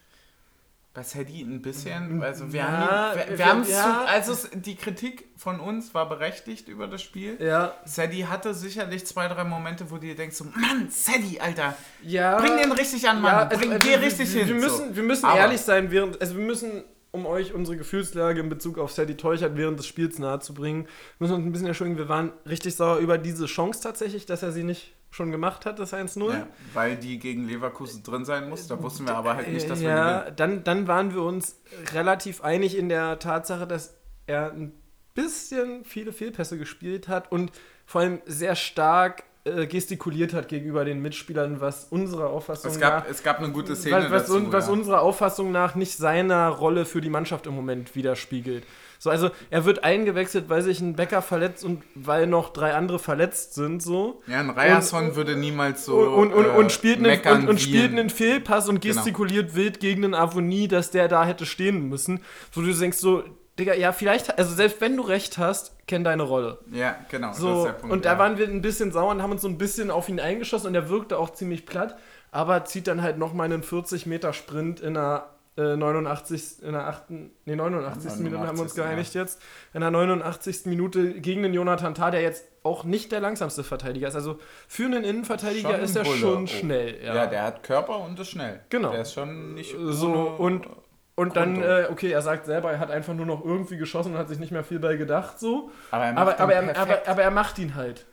Bei Sadie ein bisschen? Also wir Ja, haben, wir, wir wir- haben ja. zu, also die Kritik von uns war berechtigt über das Spiel. ja, Sadie hatte sicherlich zwei, drei Momente, wo du dir denkst, so, Mann, Sadie, Alter, ja. bring den richtig an, Mann, Ja, also, bring, also, geh richtig wir, hin. Wir müssen, so. wir müssen Aber- ehrlich sein, während, also wir müssen, um euch unsere Gefühlslage in Bezug auf Sadie Teuchert während des Spiels nahezubringen, müssen wir uns ein bisschen entschuldigen. Wir waren richtig sauer über diese Chance tatsächlich, dass er sie nicht schon gemacht hat, das 1-0. Ja, weil die gegen Leverkusen drin sein muss. Da wussten wir aber halt nicht, dass wir ja, gewinnen. dann, dann waren wir uns relativ einig in der Tatsache, dass er ein bisschen viele Fehlpässe gespielt hat und vor allem sehr stark äh, gestikuliert hat gegenüber den Mitspielern, was unserer Auffassung Es nach gab, es gab eine gute Szene was, was, dazu. un, was ja. unserer Auffassung nach nicht seiner Rolle für die Mannschaft im Moment widerspiegelt. So, also er wird eingewechselt, weil sich ein Bäcker verletzt und weil noch drei andere verletzt sind, so. ja, ein Ryerson würde niemals so und, und, äh, und, spielt einen, und, und spielt ein- einen Fehlpass und Genau. gestikuliert wild gegen den Avonie, dass der da hätte stehen müssen. So du denkst so, Digga, ja, vielleicht, also selbst wenn du recht hast, kenn deine Rolle. Ja, genau, So, Punkt. und da ja. waren wir ein bisschen sauer und haben uns so ein bisschen auf ihn eingeschossen und er wirkte auch ziemlich platt, aber zieht dann halt nochmal einen 40 Meter Sprint in der äh, 89. in der 8. Nee, 89. Minute haben wir uns 89., geeinigt jetzt. In der 89. Minute gegen den Jonathan Tah, der jetzt auch nicht der langsamste Verteidiger ist. Also für einen Innenverteidiger Schon ist er Bulle. schon Oh. schnell. Ja, Ja. der hat Körper und ist schnell. Genau. Der ist schon nicht So, und- und dann, äh, okay, er sagt selber, er hat einfach nur noch irgendwie geschossen und hat sich nicht mehr viel bei gedacht, so. aber er macht Aber, ihn aber, er, aber, aber er macht ihn halt.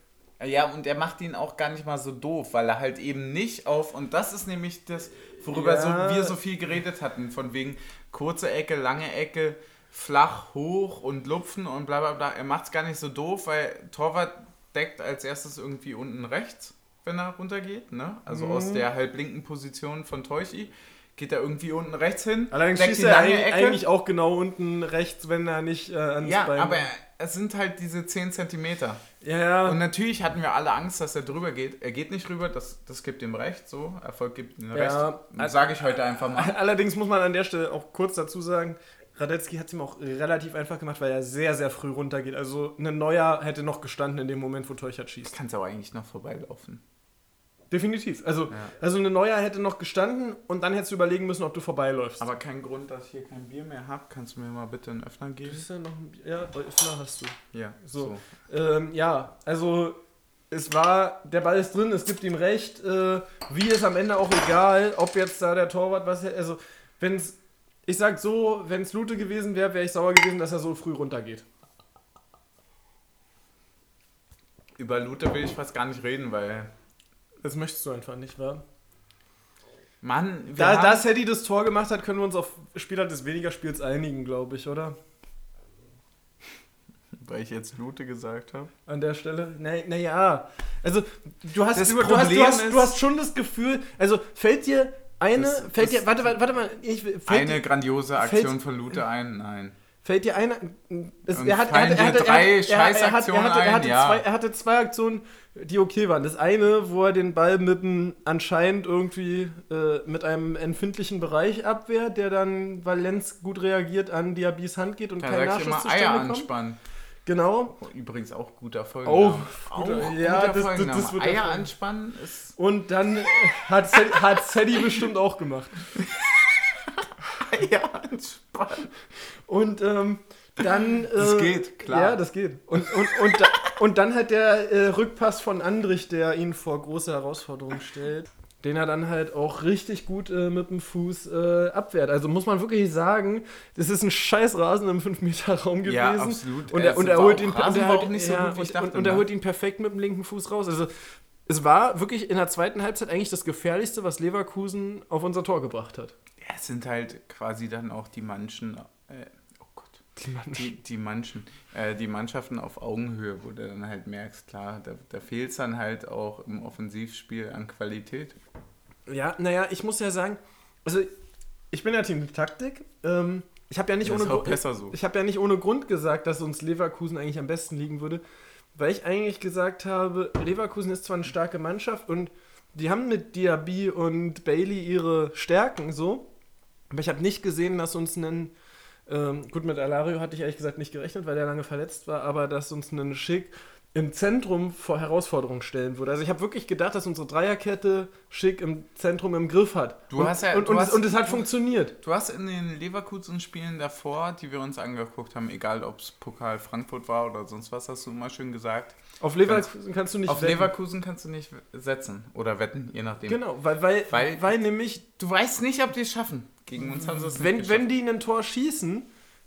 Ja, und er macht ihn auch gar nicht mal so doof, weil er halt eben nicht auf, und das ist nämlich das, worüber Ja. so, wir so viel geredet hatten, von wegen kurze Ecke, lange Ecke, flach, hoch und lupfen und bla bla bla. Er macht es gar nicht so doof, weil Torwart deckt als erstes irgendwie unten rechts, wenn er runtergeht, ne? Also Mhm. aus der halblinken Position von Teuchi geht er irgendwie unten rechts hin, Allerdings schießt er eigentlich, eigentlich auch genau unten rechts, wenn er nicht äh, ans ja, Bein aber es sind halt diese 10 Zentimeter. Ja, ja. Und natürlich hatten wir alle Angst, dass er drüber geht. Er geht nicht rüber, das, das gibt ihm recht, so. Erfolg gibt ihm recht. Ja. Das sage ich heute einfach mal. Allerdings muss man an der Stelle auch kurz dazu sagen, Radetzky hat es ihm auch relativ einfach gemacht, weil er sehr, sehr früh runtergeht. Also ein Neuer hätte noch gestanden in dem Moment, wo Teuchert schießt. Kannst aber eigentlich noch vorbeilaufen. Definitiv. Also, Ja. also eine Neuer hätte noch gestanden und dann hättest du überlegen müssen, ob du vorbeiläufst. Aber kein Grund, dass ich hier kein Bier mehr habe. Kannst du mir mal bitte einen Öffner geben? ist ja noch ein Bier. Ja, Öffner hast du. Ja, So. so. Ähm, ja, also es war, der Ball ist drin, es gibt ihm recht. Äh, wie ist am Ende auch egal, ob jetzt da der Torwart was. Also, wenn es, ich sag so, wenn es Lute gewesen wäre, wäre ich sauer gewesen, dass er so früh runtergeht. Über Luther will ich fast gar nicht reden, weil. Das möchtest du einfach nicht, wa? Mann, wir Da, haben, da Sadie das Tor gemacht hat, können wir uns auf Spieler des weniger Spiels einigen, glaube ich, oder? weil ich jetzt Lute gesagt habe. An der Stelle? Naja, na ja. also du hast, Das du, du, hast, du, hast, du hast schon das Gefühl, also fällt dir eine, Das- fällt das- dir, warte, warte, warte mal, ich, fällt, Eine dir, grandiose Aktion von Lute ein? Nein. Fällt dir es, Und er hat, er hatte, er hatte, drei er, er, er, er, Scheißaktionen hatte, er, ein? hatte Ja. zwei, er hatte zwei Aktionen, die okay waren. Das eine, wo er den Ball mit einem anscheinend irgendwie äh, mit einem empfindlichen Bereich abwehrt, der dann, weil Lenz gut reagiert, an Diabys Hand geht und Da kein Nachschuss immer Eier zustande kommt. anspannen. Genau. Oh, übrigens auch guter Auch Folgenname. guter- ja, das- das- Folgenname. das wird Eier anspannen ist Und dann hat Sadie, hat Sadie bestimmt auch gemacht. ja, entspannt. Und ähm, dann. Das äh, geht, klar. Ja, das geht. Und, und, und, und dann halt der äh, Rückpass von Andrich, der ihn vor große Herausforderungen stellt. Den er dann halt auch richtig gut äh, mit dem Fuß äh, abwehrt. Also muss man wirklich sagen, das ist ein scheiß Rasen im 5-Meter-Raum gewesen. Ja, absolut. Und er, und er holt ihn, Rasen und er nicht so ja, gut, wie ich und, dachte, und, und er ne? holt ihn perfekt mit dem linken Fuß raus. Also es war wirklich in der zweiten Halbzeit eigentlich das Gefährlichste, was Leverkusen auf unser Tor gebracht hat. Ja, es sind halt quasi dann auch die manchen, Gott, die, die manchen, äh, die Mannschaften auf Augenhöhe, wo du dann halt merkst, klar, da, da fehlt es dann halt auch im Offensivspiel an Qualität. Ja, naja, ich muss ja sagen, also ich bin ja Team Taktik. Ähm, ich habe ja nicht ohne so. Ich habe ja nicht ohne Grund gesagt, dass uns Leverkusen eigentlich am besten liegen würde, weil ich eigentlich gesagt habe, Leverkusen ist zwar eine starke Mannschaft und die haben mit Diaby und Bailey ihre Stärken so, aber ich habe nicht gesehen, dass uns einen ähm, gut mit Alario hatte ich ehrlich gesagt nicht gerechnet, weil der lange verletzt war, aber dass uns einen Schick im Zentrum vor Herausforderungen stellen würde. Also ich habe wirklich gedacht, dass unsere Dreierkette Schick im Zentrum im Griff hat. Du und, hast ja- und, du und, hast- es, und es hat funktioniert. Du hast in den Leverkusen-Spielen davor, die wir uns angeguckt haben, egal ob es Pokal Frankfurt war oder sonst was, hast du immer schön gesagt, Auf Leverkusen kannst du nicht auf wetten. Leverkusen kannst du nicht setzen oder wetten, je nachdem. Genau, weil, weil, weil, Weil- nämlich, Du weißt nicht, ob die es schaffen. Gegen uns haben sie es wenn, nicht wenn die ein Tor schießen,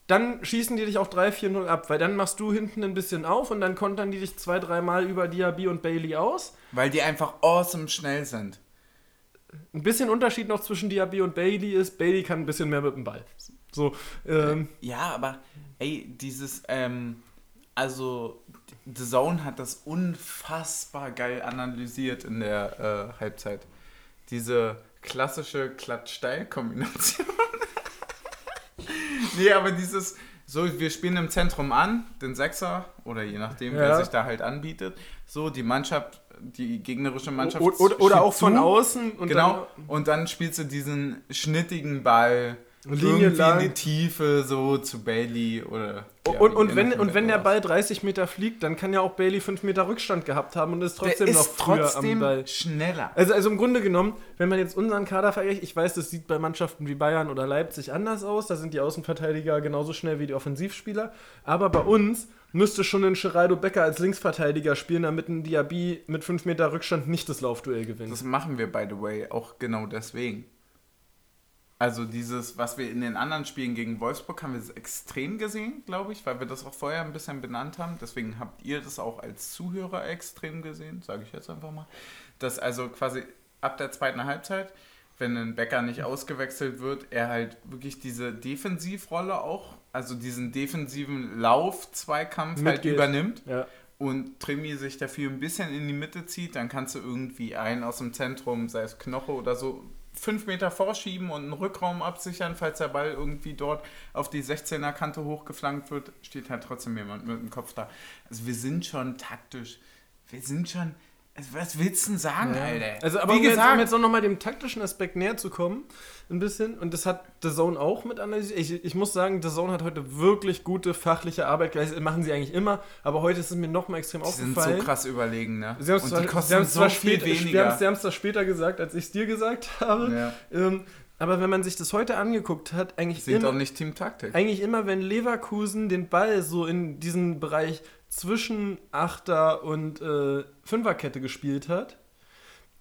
dann schießen die dich auch 3-4-0 ab, weil dann machst du hinten ein bisschen auf und dann kontern die dich zwei, dreimal über Diaby und Bailey aus. Weil die einfach awesome schnell sind. Ein bisschen Unterschied noch zwischen Diaby und Bailey ist, Bailey kann ein bisschen mehr mit dem Ball. So, ähm, Ja, aber ey, dieses, ähm, also The Zone hat das unfassbar geil analysiert in der äh, Halbzeit. Diese klassische Klatsch-Steil-Kombination. nee, aber dieses, so, wir spielen im Zentrum an, den Sechser, oder je nachdem, wer Ja. sich da halt anbietet. So, die Mannschaft, die gegnerische Mannschaft. oder, oder, oder auch von zu. außen. Und genau. Und dann spielst du diesen schnittigen Ball Linie irgendwie lang. in die Tiefe, so zu Bailey oder. Ja, und, wenn, und wenn der Ball 30 Meter fliegt, dann kann ja auch Bailey 5 Meter Rückstand gehabt haben und ist trotzdem der noch ist früher trotzdem am Ball. schneller. Also, also im Grunde genommen, wenn man jetzt unseren Kader vergleicht, ich weiß, das sieht bei Mannschaften wie Bayern oder Leipzig anders aus, da sind die Außenverteidiger genauso schnell wie die Offensivspieler, aber bei uns müsste schon ein Geraldo Becker als Linksverteidiger spielen, damit ein Diaby mit 5 Meter Rückstand nicht das Laufduell gewinnt. Das machen wir, by the way, auch genau deswegen. Also dieses, was wir in den anderen Spielen gegen Wolfsburg haben wir es extrem gesehen, glaube ich, weil wir das auch vorher ein bisschen benannt haben. Deswegen habt ihr das auch als Zuhörer extrem gesehen, sage ich jetzt einfach mal. Dass also quasi ab der zweiten Halbzeit, wenn ein Becker nicht ausgewechselt wird, er halt wirklich diese Defensivrolle auch, also diesen defensiven Lauf-Zweikampf halt Mitgeht. übernimmt ja. und Trimi sich dafür ein bisschen in die Mitte zieht, dann kannst du irgendwie einen aus dem Zentrum, sei es Knoche oder so, fünf Meter vorschieben und einen Rückraum absichern, falls der Ball irgendwie dort auf die 16er Kante hochgeflankt wird, steht halt trotzdem jemand mit dem Kopf da. Also wir sind schon taktisch. Wir sind schon. Also was willst du denn sagen, Alter? Also, aber Wie um jetzt, um gesagt, jetzt auch nochmal dem taktischen Aspekt näher zu kommen, ein bisschen, und das hat The Zone auch mit analysiert. Ich, ich muss sagen, The Zone hat heute wirklich gute fachliche Arbeit geleistet. Machen sie eigentlich immer, aber heute ist es mir nochmal extrem die sind aufgefallen. so krass überlegen, ne? Sie haben es zwar, sie haben's so zwar viel spät, Sie haben weniger. es sie zwar später gesagt, als ich es dir gesagt habe. Ja. Ähm, aber wenn man sich das heute angeguckt hat, eigentlich Sind immer, auch nicht Team Taktik. eigentlich immer, wenn Leverkusen den Ball so in diesen Bereich zwischen Achter und äh, Fünferkette gespielt hat,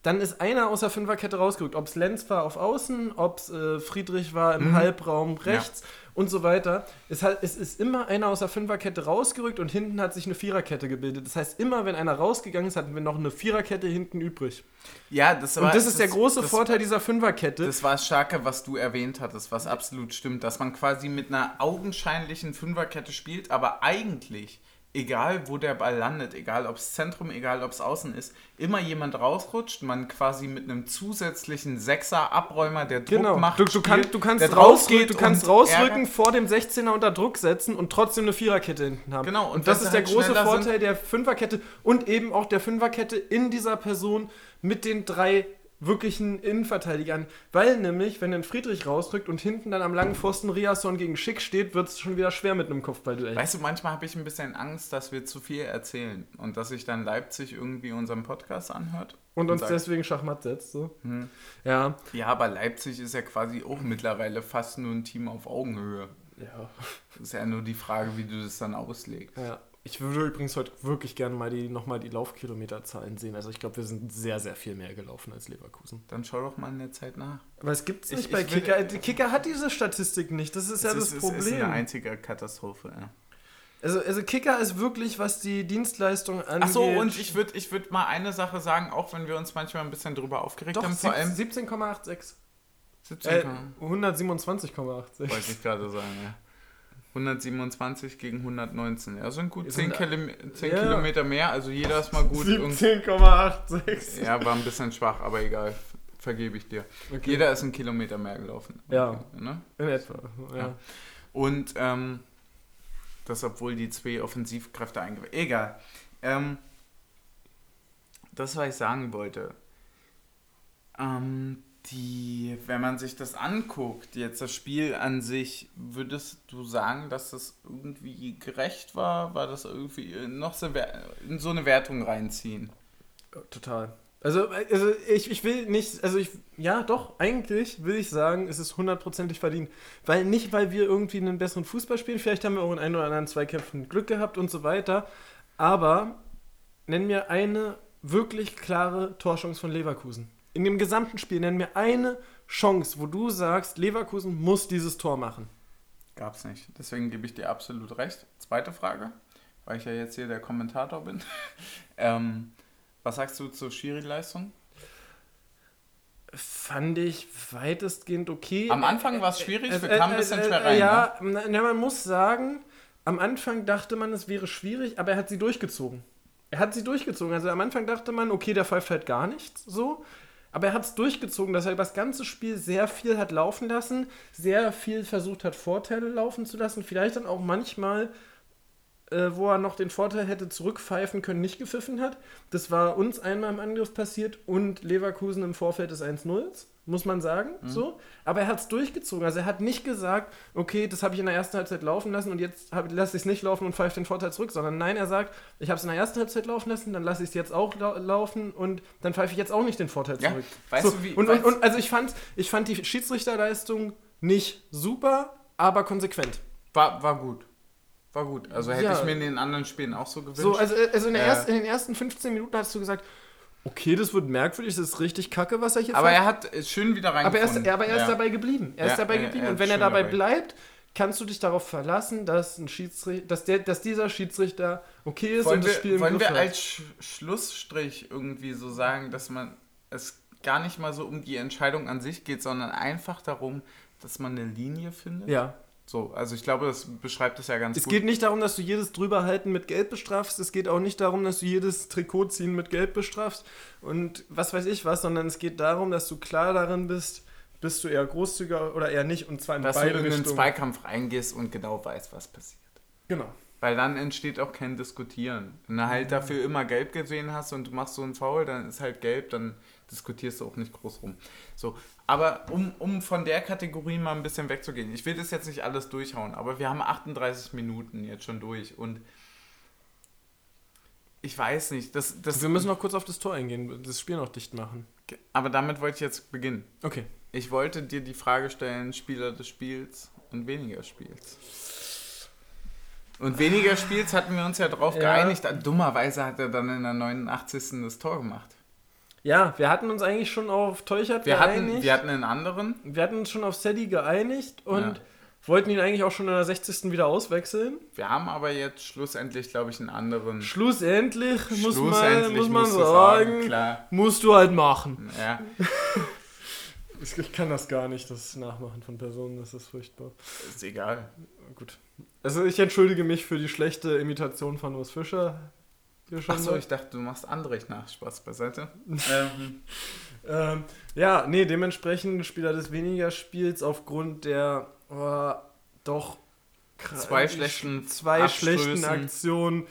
dann ist einer aus der Fünferkette rausgerückt. Ob es Lenz war auf Außen, ob es äh, Friedrich war im Mhm. Halbraum rechts und so weiter. Es, hat, es ist immer einer aus der Fünferkette rausgerückt und hinten hat sich eine Viererkette gebildet. Das heißt, immer wenn einer rausgegangen ist, hatten wir noch eine Viererkette hinten übrig. Ja, das war Und das ist der große das- Vorteil dieser Fünferkette. Das war das Starke, was du erwähnt hattest, was absolut stimmt, dass man quasi mit einer augenscheinlichen Fünferkette spielt, aber eigentlich, egal wo der Ball landet, egal ob es Zentrum, egal ob es außen ist, immer jemand rausrutscht, man quasi mit einem zusätzlichen Sechser Abräumer, der Druck Genau. macht, Du, du, kannst, du kannst, rausrücken, du kannst rausrücken, vor dem 16er unter Druck setzen und trotzdem eine Viererkette hinten haben. Genau, und Und, das ist der halt große Vorteil der Fünferkette und eben auch der Fünferkette in dieser Person mit den drei wirklichen Innenverteidigern. Weil nämlich, wenn dann Friedrich rausrückt und hinten dann am langen Pfosten Riasson gegen Schick steht, wird es schon wieder schwer mit einem Kopfballduell. Weißt du, manchmal habe ich ein bisschen Angst, dass wir zu viel erzählen und dass sich dann Leipzig irgendwie unseren Podcast anhört. Und uns sagt, deswegen Schachmatt setzt. So. Hm. Ja. Ja, aber Leipzig ist ja quasi auch mittlerweile fast nur ein Team auf Augenhöhe. Ja. Ist ja nur die Frage, wie du das dann auslegst. ja. Ich würde übrigens heute wirklich gerne mal die, nochmal die Laufkilometerzahlen sehen. Also ich glaube, wir sind sehr, sehr viel mehr gelaufen als Leverkusen. Dann schau doch mal in der Zeit nach. Aber es gibt es Ich- nicht ich bei will- Kicker. Die Kicker hat diese Statistik nicht. Das ist ja das ist, Problem. Es ist eine einzige Katastrophe. Ja. Also, also Kicker ist wirklich, was die Dienstleistung angeht. Ach so, und ich würde ich würd mal eine Sache sagen, auch wenn wir uns manchmal ein bisschen drüber aufgeregt Doch, haben, vor allem 17,86. 17, Äh, 127,86. wollte ich gerade sagen, ja. 127 gegen 119. Ja, sind gut Ist 10, ein- Kilometer, 10 Ja. Kilometer mehr, also jeder ist mal gut. irgend- 17,86. Ja, war ein bisschen schwach, aber egal. Vergebe ich dir. Okay. Jeder ist einen Kilometer mehr gelaufen. Ja. Ne? In etwa. Ja. Ja. Und ähm, das, obwohl die zwei Offensivkräfte eingewechselt Egal. Ähm, das, was ich sagen wollte. Ähm, die, wenn man sich das anguckt, jetzt das Spiel an sich, würdest du sagen, dass das irgendwie gerecht war? War das irgendwie noch so in so eine Wertung reinziehen? Total. Also, also ich, ich will nicht, also ich, ja doch, eigentlich will ich sagen, es ist hundertprozentig verdient. Weil nicht, weil wir irgendwie einen besseren Fußball spielen, vielleicht haben wir auch in ein oder anderen Zweikämpfen Glück gehabt und so weiter, aber nenn mir eine wirklich klare Torchance von Leverkusen. In dem gesamten Spiel nenn mir eine Chance, wo du sagst, Leverkusen muss dieses Tor machen. Gab's nicht. Deswegen gebe ich dir absolut recht. Zweite Frage, weil ich ja jetzt hier der Kommentator bin. ähm, was sagst du zur Schiri-Leistung? Fand ich weitestgehend okay. Am Anfang war es schwierig, Äh, wir äh, kamen ein äh, bisschen schwer rein. Ja, na, na, man muss sagen, am Anfang dachte man, es wäre schwierig, aber er hat sie durchgezogen. Er hat sie durchgezogen. Also am Anfang dachte man, okay, der pfeift halt gar nichts so. Aber er hat es durchgezogen, dass er das ganze Spiel sehr viel hat laufen lassen, sehr viel versucht hat, Vorteile laufen zu lassen. Vielleicht dann auch manchmal, äh, wo er noch den Vorteil hätte zurückpfeifen können, nicht gepfiffen hat. Das war uns einmal im Angriff passiert und Leverkusen im Vorfeld des 1-0, muss man sagen. Mhm. So. Aber er hat es durchgezogen. Also er hat nicht gesagt, okay, das habe ich in der ersten Halbzeit laufen lassen und jetzt lasse ich es nicht laufen und pfeife den Vorteil zurück, sondern nein, er sagt, ich habe es in der ersten Halbzeit laufen lassen, dann lasse ich es jetzt auch lau laufen und dann pfeife ich jetzt auch nicht den Vorteil Ja, zurück. weißt so, du, wie- und, und, und also ich fand, ich fand die Schiedsrichterleistung nicht super, aber konsequent. War, war gut. War gut. Also hätte Ja. ich mir in den anderen Spielen auch so gewünscht. So, also, also in, der Äh. ersten, in den ersten 15 Minuten hast du gesagt, okay, das wird merkwürdig, das ist richtig kacke, was er hier aber pfeift. er hat es schön wieder aber er reingefunden. ist, aber er ist Ja. dabei geblieben. Er Ja, ist dabei geblieben. und wenn er dabei dabei. bleibt, kannst du dich darauf verlassen, dass, ein Schiedsrichter, dass, der, dass dieser Schiedsrichter okay ist Wollen und das wir, Spiel im wollen Griff wir als Sch Schlussstrich irgendwie so sagen, dass man es gar nicht mal so um die Entscheidung an sich geht, sondern einfach darum, dass man eine Linie findet? Ja. So, also ich glaube, das beschreibt es ja ganz Es gut. geht nicht darum, dass du jedes Drüberhalten mit Gelb bestrafst. Es geht auch nicht darum, dass du jedes Trikotziehen mit Gelb bestrafst und was weiß ich was, sondern es geht darum, dass du klar darin bist, bist du eher großzügiger oder eher nicht und zwar in dass du beide in den Richtungen. Zweikampf reingehst und genau weißt, was passiert. Genau. Weil dann entsteht auch kein Diskutieren. Wenn du halt dafür immer gelb gesehen hast und du machst so einen Foul, dann ist halt gelb, dann diskutierst du auch nicht groß rum. So, aber um, um von der Kategorie mal ein bisschen wegzugehen, ich will das jetzt nicht alles durchhauen, aber wir haben 38 Minuten jetzt schon durch und ich weiß nicht, das, das, Wir müssen noch kurz auf das Tor eingehen, das Spiel noch dicht machen. aber damit wollte ich jetzt beginnen. Okay. Ich wollte dir die Frage stellen, Spieler des Spiels und weniger Spiels. Und weniger Spiels hatten wir uns ja drauf Ja. geeinigt. Dummerweise hat er dann in der 89. das Tor gemacht. Ja, wir hatten uns eigentlich schon auf Teuchert Wir geeinigt. hatten, wir hatten einen anderen. wir hatten uns schon auf Sadie geeinigt und Ja. wollten ihn eigentlich auch schon in der 60. wieder auswechseln. Wir haben aber jetzt schlussendlich, glaube ich, einen anderen. Schlussendlich, muss man, muss man sagen, Klar. musst du halt machen. Ja. Ich, ich kann das gar nicht, das Nachmachen von Personen, das ist furchtbar. Ist egal. Gut. Also ich entschuldige mich für die schlechte Imitation von Urs Fischer. Schon Achso, ich dachte, du machst Andrich nach. Spaß beiseite. ähm, Ähm, ja, nee, dementsprechend Spieler des weniger Spiels aufgrund der oh, doch Zwei schlechten zwei schlechten. Aktionen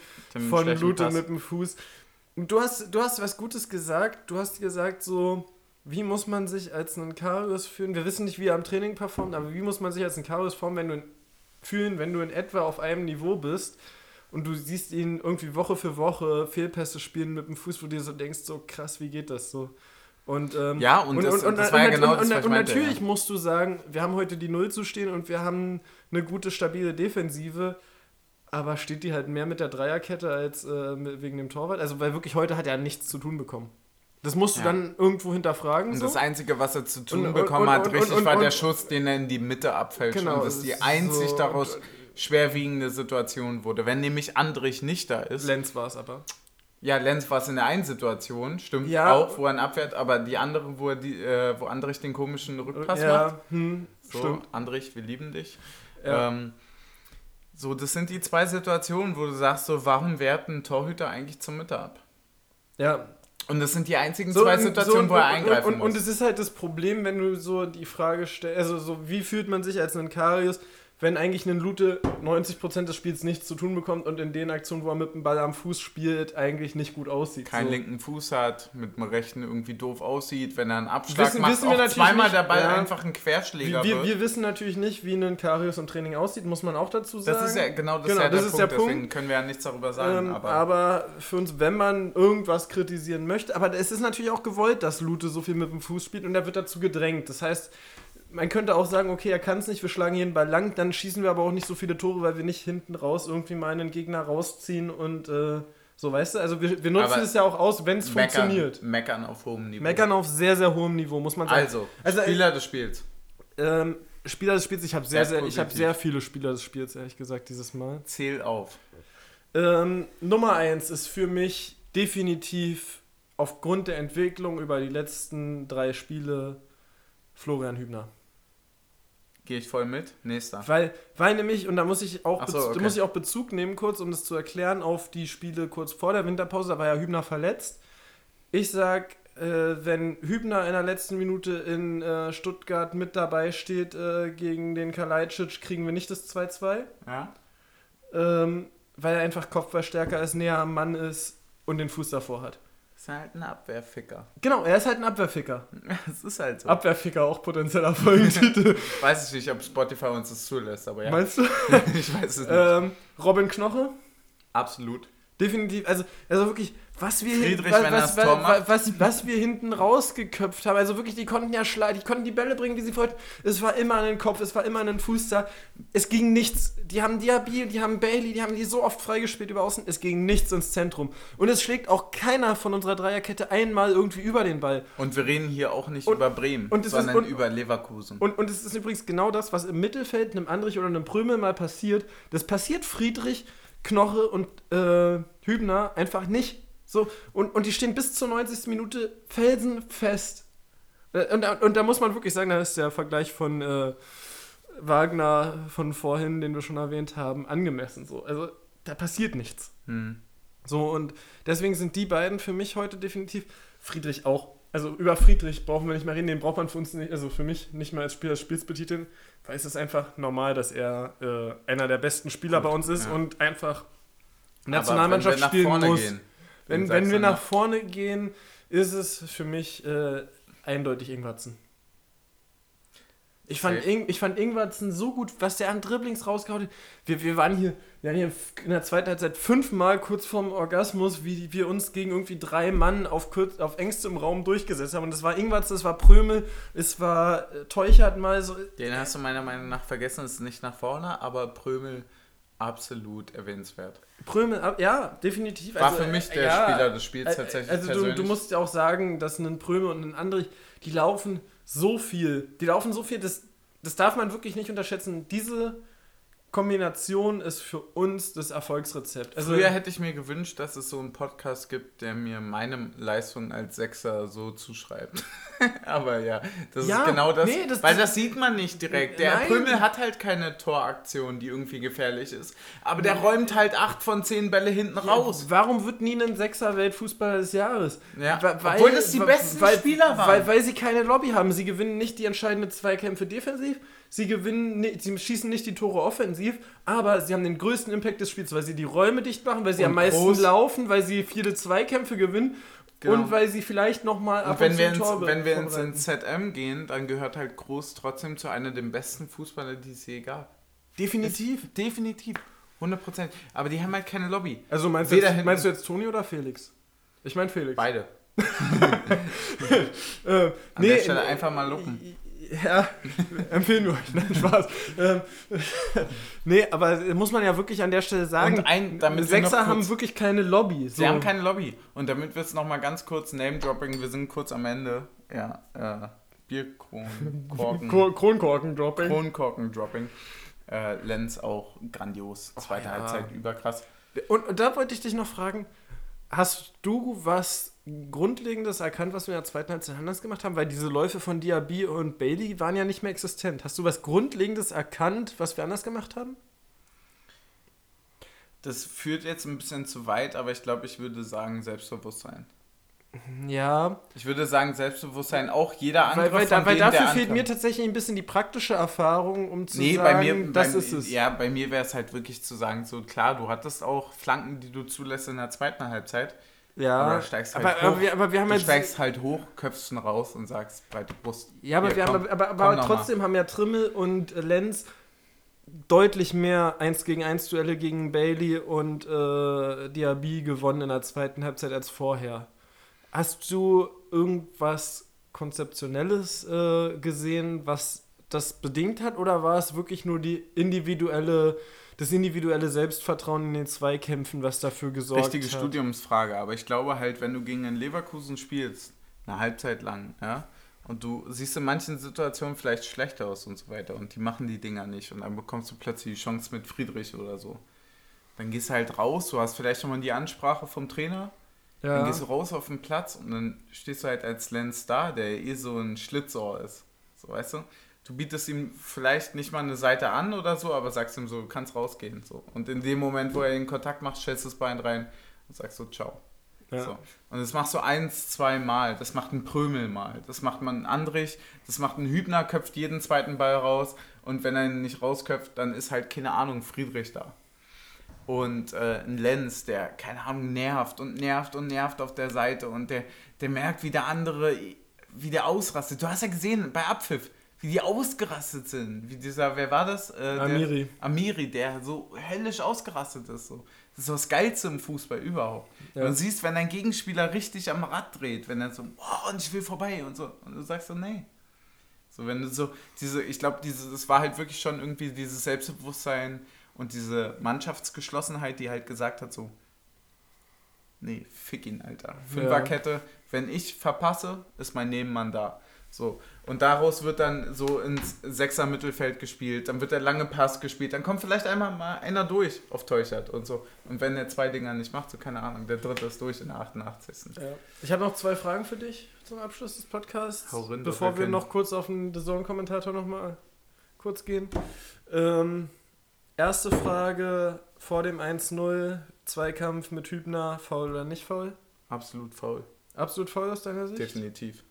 von Lute Pass. mit dem Fuß. Und du hast, du hast was Gutes gesagt. Du hast gesagt so, wie muss man sich als einen Karius fühlen? Wir wissen nicht, wie er am Training performt, aber wie muss man sich als einen Karius formen, wenn du in, fühlen, wenn du in etwa auf einem Niveau bist und du siehst ihn irgendwie Woche für Woche Fehlpässe spielen mit dem Fuß, wo du dir so denkst, so krass, wie geht das so? Und, ähm, Ja, und das- das war ja genau das, was ich und meinte, natürlich ja. musst du sagen, wir haben heute die Null zu stehen und wir haben eine gute, stabile Defensive, aber steht die halt mehr mit der Dreierkette als äh, wegen dem Torwart? Also, weil wirklich heute hat er nichts zu tun bekommen. Das musst du Ja. dann irgendwo hinterfragen. Und so. das Einzige, was er zu tun Und- und- bekommen und- hat, und- richtig, und- war und- der Schuss, den er in die Mitte abfälscht. Genau, und das ist die so- einzig daraus schwerwiegende Situation wurde. Wenn nämlich Andrich nicht da ist. Lenz war es aber. ja, Lenz war es in der einen Situation, stimmt Ja. auch, wo er ihn abwehrt, aber die andere, wo, er die, äh, wo Andrich den komischen Rückpass macht. ja, hm, So, stimmt. Andrich, wir lieben dich. Ja. Ähm, so, das sind die zwei Situationen, wo du sagst, so, warum wehrt ein Torhüter eigentlich zur Mitte ab? ja, Und das sind die einzigen So, zwei Situationen, so, wo er eingreifen und, und, muss. und es ist halt das Problem, wenn du so die Frage stellst, also so, wie fühlt man sich als ein Karius, wenn eigentlich ein Lute 90% des Spiels nichts zu tun bekommt und in den Aktionen, wo er mit dem Ball am Fuß spielt, eigentlich nicht gut aussieht. keinen so. linken Fuß hat, mit dem rechten irgendwie doof aussieht, wenn er einen Abschlag Wissen- macht, wissen wir natürlich zweimal nicht, der Ball ja. einfach ein Querschläger Wir, wird. wir wissen natürlich nicht, wie ein Karius im Training aussieht, muss man auch dazu sagen. das ist ja genau das, Genau, ist ja das der ist Punkt, der Punkt. deswegen können wir ja nichts darüber sagen. Ähm, aber, aber, für uns, wenn man irgendwas kritisieren möchte, aber es ist natürlich auch gewollt, dass Lute so viel mit dem Fuß spielt und er wird dazu gedrängt. Das heißt, man könnte auch sagen, okay, er kann es nicht, wir schlagen hier den Ball lang, dann schießen wir aber auch nicht so viele Tore, weil wir nicht hinten raus irgendwie mal einen Gegner rausziehen und äh, so, weißt du? Also wir, wir nutzen Aber es ja auch aus, wenn es funktioniert. Meckern auf hohem Niveau. Meckern auf sehr, sehr hohem Niveau, muss man sagen. Also, Also, äh, Spieler des Spiels. Ähm, Spieler des Spiels, ich habe sehr, Sehr sehr, ich habe sehr viele Spieler des Spiels, ehrlich gesagt, dieses Mal. Zähl auf. Ähm, Nummer eins ist für mich definitiv aufgrund der Entwicklung über die letzten drei Spiele Florian Hübner. Gehe ich voll mit. Nächster. Weil, weil nämlich, und da muss ich auch, so, okay. da muss ich auch Bezug nehmen, kurz, um das zu erklären, auf die Spiele kurz vor der Winterpause, da war ja Hübner verletzt. Ich sag, äh, wenn Hübner in der letzten Minute in äh, Stuttgart mit dabei steht äh, gegen den Kalajdzic, kriegen wir nicht das 2-2. Ja? Ähm, weil er einfach Kopfballstärker ist, näher am Mann ist und den Fuß davor hat. Ist halt ein Abwehrficker. Genau, er ist halt ein Abwehrficker. Es ist halt so. Abwehrficker, auch potenzieller Folgentitel. Weiß ich nicht, ob Spotify uns das zulässt, aber ja. Meinst du? ich weiß es nicht. Ähm, Robin Knoche, Absolut. Definitiv. Also, also wirklich, was wir, hin- was, was, was, was, wir hinten rausgeköpft haben. Also wirklich, die konnten ja schlagen, die konnten die Bälle bringen, wie sie wollten. Es war immer an den Kopf, es war immer an den Fuß da. Es ging nichts. Die haben Diaby, die haben Bailey, die haben die so oft freigespielt über außen. Es ging nichts ins Zentrum. Und es schlägt auch keiner von unserer Dreierkette einmal irgendwie über den Ball. Und wir reden hier auch nicht Und- über Bremen, und es ist- sondern und- über Leverkusen. Und, und es ist übrigens genau das, was im Mittelfeld einem Andrich oder einem Prömel mal passiert. Das passiert Friedrich, Knoche und äh, Hübner einfach nicht. So, und, und die stehen bis zur 90. Minute felsenfest. Äh, Und, da- und da muss man wirklich sagen, da ist der Vergleich von äh, Wagner von vorhin, den wir schon erwähnt haben, angemessen. So. Also da passiert nichts. hm. So, und deswegen sind die beiden für mich heute definitiv. Friedrich auch. Also über Friedrich brauchen wir nicht mehr reden, den braucht man für uns nicht, also für mich nicht mal als Spieler des Spiels betiteln, weil es ist einfach normal, dass er äh, einer der besten Spieler Gut, bei uns ist ja. und einfach Nationalmannschaft wenn spielen muss. Gehen, wenn, wen wenn wir nach vorne gehen, ist es für mich äh, eindeutig Ingwatzen. Ich fand, Okay. Ich fand Ingwatzen so gut, was der an Dribblings rausgehauen hat. Wir, wir waren hier, wir waren hier in der zweiten Halbzeit fünfmal kurz vorm Orgasmus, wie wir uns gegen irgendwie drei Mann auf, kurz, auf engstem Raum durchgesetzt haben. Und das war Ingwatzen, das war Prömel, es war äh, Teuchert mal so. Den hast du meiner Meinung nach vergessen, ist nicht nach vorne, aber Prömel absolut erwähnenswert. Prömel, ja, definitiv. War Also, für mich äh, der ja, Spieler des Spiels Äh, tatsächlich Also du, persönlich. du musst ja auch sagen, dass ein Pröme und ein Andrich, die laufen so viel. Die laufen so viel, das, das darf man wirklich nicht unterschätzen. Diese Kombination ist für uns das Erfolgsrezept. Also, Früher hätte ich mir gewünscht, dass es so einen Podcast gibt, der mir meine Leistung als Sechser so zuschreibt. Aber ja, das Ja, ist genau das. nee, das- weil das sieht man nicht direkt. Der Nein. Hat halt keine Toraktion, die irgendwie gefährlich ist. Aber der räumt halt acht von zehn Bälle hinten raus. Warum wird nie ein Sechser Weltfußballer des Jahres? Ja, Wa- obwohl das die besten Spieler waren. Weil, weil sie keine Lobby haben. Sie gewinnen nicht die entscheidenden Zweikämpfe defensiv, sie gewinnen, sie schießen nicht die Tore offensiv, aber sie haben den größten Impact des Spiels, weil sie die Räume dicht machen, weil sie Und am meisten groß. laufen, weil sie viele Zweikämpfe gewinnen Genau. Und weil sie vielleicht nochmal Und wenn wir, ins, wenn wir ins, ins ZM gehen, dann gehört halt Groß trotzdem zu einer der besten Fußballer, die es je gab. Definitiv. Ist, definitiv. 100%. Aber die haben halt keine Lobby. Also meinst du, jetzt, meinst du jetzt Toni oder Felix? Ich meine Felix. Beide. Äh, An nee, der Stelle einfach mal lucken. Ja, empfehlen wir euch. Nein, Spaß. ähm, nee, aber muss man ja wirklich an der Stelle sagen, Und ein- damit wir Sechser noch haben wirklich keine Lobby. So. Sie haben keine Lobby. Und damit wir es nochmal ganz kurz Name-Dropping, wir sind kurz am Ende. Ja, äh, Bierkronen, Korken, Kro- Kronkorken-Dropping. Kronkorken-Dropping. Äh, Lenz auch grandios. Zweite ja. Halbzeit überkrass. Und, und da wollte ich dich noch fragen, hast du was Grundlegendes erkannt, was wir in der zweiten Halbzeit anders gemacht haben? Weil diese Läufe von Diaby und Bailey waren ja nicht mehr existent. Hast du was Grundlegendes erkannt, was wir anders gemacht haben? Das führt jetzt ein bisschen zu weit, aber ich glaube, ich würde sagen Selbstbewusstsein. Ja, Ich würde sagen Selbstbewusstsein, auch jeder andere weil, weil, von weil dafür fehlt mir ankommt. tatsächlich ein bisschen die praktische Erfahrung, um zu Nee, sagen, bei mir, das bei, ist es. Ja, bei mir wäre es halt wirklich zu sagen, so klar, du hattest auch Flanken, die du zulässt in der zweiten Halbzeit. Ja, Aber steigst halt aber, hoch. aber, wir, aber wir haben Du jetzt. steigst halt hoch, köpfst raus und sagst, breite Brust. Ja, aber, Hier, wir komm, haben, aber, aber, aber mal. trotzdem haben ja Trimmel und äh, Lenz deutlich mehr 1 gegen 1 Duelle gegen Bailey und äh, Diaby gewonnen in der zweiten Halbzeit als vorher. Hast du irgendwas Konzeptionelles äh, gesehen, was das bedingt hat, oder war es wirklich nur die individuelle, das individuelle Selbstvertrauen in den Zweikämpfen, was dafür gesorgt Richtige hat? Studiumsfrage, aber ich glaube halt, wenn du gegen einen Leverkusen spielst, eine Halbzeit lang, ja, und du siehst in manchen Situationen vielleicht schlechter aus und so weiter und die machen die Dinger nicht und dann bekommst du plötzlich die Chance mit Friedrich oder so. Dann gehst du halt raus, du hast vielleicht schon mal die Ansprache vom Trainer, dann Ja. gehst du raus auf den Platz und dann stehst du halt als Lenz da, der eh so ein Schlitzohr ist. So, weißt du? Du bietest ihm vielleicht nicht mal eine Seite an oder so, aber sagst ihm so, du kannst rausgehen. So. Und in dem Moment, wo er den Kontakt macht, stellst du das Bein rein und sagst so, ciao. Ja. So. Und das machst du eins, zwei Mal. Das macht ein Prömel mal. Das macht man Andrich. Das macht ein Hübner, köpft jeden zweiten Ball raus. Und wenn er ihn nicht rausköpft, dann ist halt, keine Ahnung, Friedrich da. Und äh, ein Lenz, der, keine Ahnung, nervt und nervt und nervt auf der Seite. Und der, der merkt, wie der andere, wie der ausrastet. Du hast ja gesehen, bei Abpfiff, wie die ausgerastet sind. Wie dieser, wer war das? Äh, der- Amiri. Amiri, der so höllisch ausgerastet ist. So. Das ist so das Geilste im Fußball überhaupt. Ja. Du siehst, wenn dein Gegenspieler richtig am Rad dreht, wenn er so, boah, und ich will vorbei und so. Und du sagst so, nee. So, wenn du so, diese, ich glaube, diese, das war halt wirklich schon irgendwie dieses Selbstbewusstsein und diese Mannschaftsgeschlossenheit, die halt gesagt hat, so, nee, fick ihn, Alter. Fünferkette, wenn ich verpasse, ist mein Nebenmann da. So, und daraus wird dann so ins Sechser Mittelfeld gespielt, dann wird der lange Pass gespielt, dann kommt vielleicht einmal mal einer durch auf Teuchert und so. Und wenn der zwei Dinger nicht macht, so keine Ahnung, der dritte ist durch in der 88. Ja. Ich habe noch zwei Fragen für dich zum Abschluss des Podcasts. Hau rein, bevor wir wir noch kurz auf den The Zone-Kommentator nochmal kurz gehen. Ähm, erste Frage vor dem 1-0, Zweikampf mit Hübner, faul oder nicht faul? Absolut faul. Absolut faul aus deiner Sicht? Definitiv.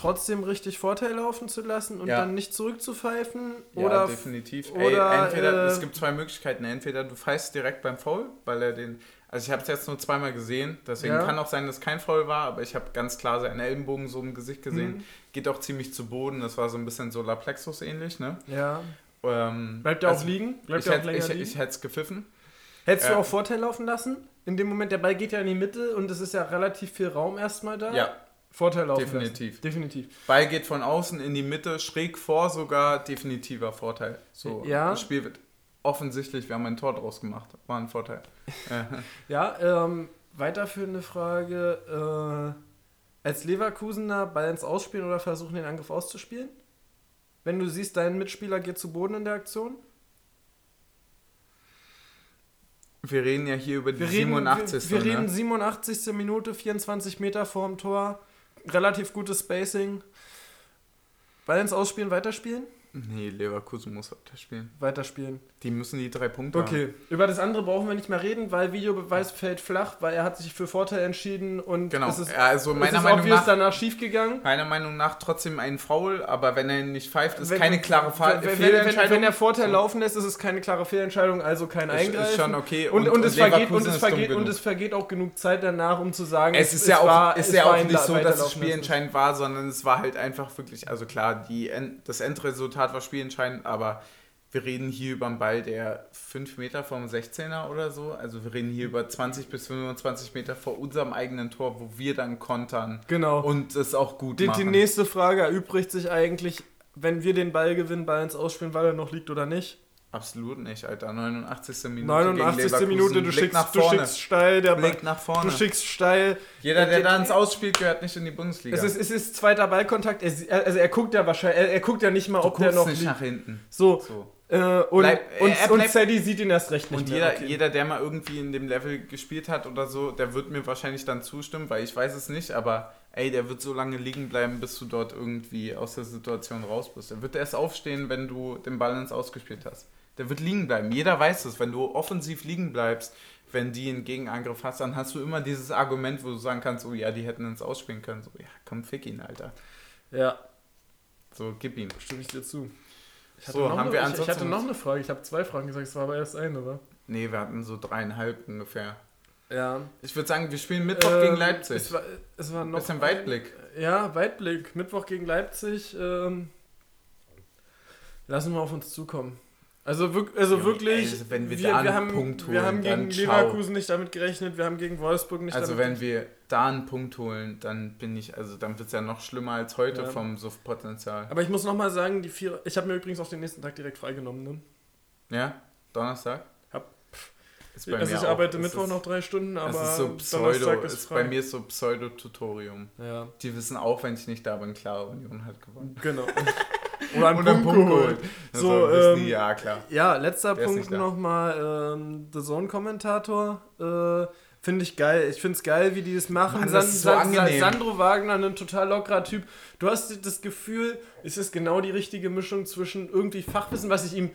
Trotzdem richtig Vorteil laufen zu lassen und Ja. dann nicht zurückzupfeifen? Ja, oder definitiv. oder, Ey, entweder, äh, es gibt zwei Möglichkeiten. Entweder du pfeifst direkt beim Foul, weil er den. Also ich habe es jetzt nur zweimal gesehen, deswegen Ja. kann auch sein, dass kein Foul war, aber ich habe ganz klar seinen Ellenbogen so im Gesicht gesehen. Mhm. Geht auch ziemlich zu Boden, das war so ein bisschen Solarplexus ähnlich, ne? Ja. Ähm, Bleibt er also auch liegen? Bleibt Ich auch hätte ich, liegen? ich hätte es gepfiffen. Hättest du äh, auch Vorteil laufen lassen? In dem Moment, der Ball geht ja in die Mitte und es ist ja relativ viel Raum erstmal da. Ja, Vorteil laufen Definitiv. Definitiv. Ball geht von außen in die Mitte, schräg vor sogar, definitiver Vorteil. So, Ja. Das Spiel wird offensichtlich, wir haben ein Tor draus gemacht, war ein Vorteil. Äh, Ja, ähm, weiterführende Frage. Äh, als Leverkusener Ball ins Ausspielen oder versuchen, den Angriff auszuspielen? Wenn du siehst, dein Mitspieler geht zu Boden in der Aktion? wir reden ja hier über die Wir reden, 87. wir, wir ne? reden 87. Minute, 24 Meter vorm Tor. Relativ gutes Spacing. Ins Ausspielen, weiterspielen? Nee, Leverkusen muss weiterspielen. Weiterspielen. Die müssen die drei Punkte Okay, haben. über das andere brauchen wir nicht mehr reden, weil Videobeweis fällt flach, weil er hat sich für Vorteil entschieden und genau. es ist, ja, also meiner es ist Meinung nach danach schiefgegangen. Meiner Meinung nach trotzdem ein Foul, aber wenn er nicht pfeift, ist wenn, keine klare Fa wenn, Fehlentscheidung. Wenn, wenn, der Vorteil so. laufen lässt, ist es keine klare Fehlentscheidung, also kein Eingreifen. Ist schon okay. Und, und, und, es, vergeht, und, es, vergeht, und es vergeht auch genug Zeit danach, um zu sagen, es, ist ja auch, war, ist ja auch nicht so, dass es spielentscheidend war, sondern es war halt einfach wirklich, also klar, die, das Endresultat war spielentscheidend, aber wir reden hier über einen Ball, der 5 Meter vom 16er oder so. Also wir reden hier über 20 bis 25 Meter vor unserem eigenen Tor, wo wir dann kontern. Genau. Und es auch gut die, machen. Die nächste Frage erübrigt sich eigentlich, wenn wir den Ball gewinnen, Ball ins Ausspielen, weil er noch liegt oder nicht. Absolut nicht, Alter. 89. Minute. 89. Minute, du schickst, nach vorne. du schickst steil. Der Blick nach vorne. Du schickst steil. Jeder, der da ins Ausspielt, gehört nicht in die Bundesliga. Es ist, es ist zweiter Ballkontakt. Er, also er guckt ja wahrscheinlich, er, er guckt ja nicht mal, ob der noch. nicht liegt. nach hinten. So. so. Äh, und, Bleib, und, er und Sadie sieht ihn erst recht nicht Und jeder, okay. jeder, der mal irgendwie in dem Level gespielt hat oder so, der wird mir wahrscheinlich dann zustimmen, weil ich weiß es nicht, aber ey, der wird so lange liegen bleiben, bis du dort irgendwie aus der Situation raus bist. Er wird erst aufstehen, wenn du den Ball ins Ausgespielt hast. Der wird liegen bleiben. Jeder weiß es. Wenn du offensiv liegen bleibst, wenn die einen Gegenangriff hast, dann hast du immer dieses Argument, wo du sagen kannst, oh ja, die hätten ins Ausspielen können. So, ja, komm, fick ihn, Alter. Ja. So, gib ihm. Stimme ich dir zu. Ich hatte, so, haben eine, wir ich, ich hatte noch eine Frage. Ich habe zwei Fragen gesagt, es war aber erst eine, oder? Nee, wir hatten so dreieinhalb ungefähr. Ja. Ich würde sagen, wir spielen Mittwoch ähm, gegen Leipzig. Es war, es war noch. Bisschen Weitblick. Ein, ja, Weitblick. Mittwoch gegen Leipzig. Ähm, lassen wir auf uns zukommen. Also, also wirklich, also wenn wir, wir, da einen wir haben, Punkt holen, wir haben gegen Leverkusen nicht damit gerechnet, wir haben gegen Wolfsburg nicht also damit Also wenn wir da einen Punkt holen, dann bin ich, also dann wird es ja noch schlimmer als heute ja. vom Suchtpotenzial. Aber ich muss nochmal sagen, die vier, ich habe mir übrigens auch den nächsten Tag direkt freigenommen. Ne? Ja? Donnerstag? Hab, ist bei also mir ich arbeite Mittwoch ist, noch drei Stunden, aber ist so Pseudo, ist, ist bei mir so Pseudo-Tutorium. Ja. Die wissen auch, wenn ich nicht da bin, klar, Union hat gewonnen. Genau. Oder einen, Punkt, Punkt geholt. So, ähm, ja, klar. Ja, letzter Der Punkt nochmal. Ähm, The Zone-Kommentator. Äh, finde ich geil. Ich finde es geil, wie die das machen. Mann, das San, so San, Sandro Wagner, ein total lockerer Typ. Du hast das Gefühl, es ist genau die richtige Mischung zwischen irgendwie Fachwissen, was ich ihm.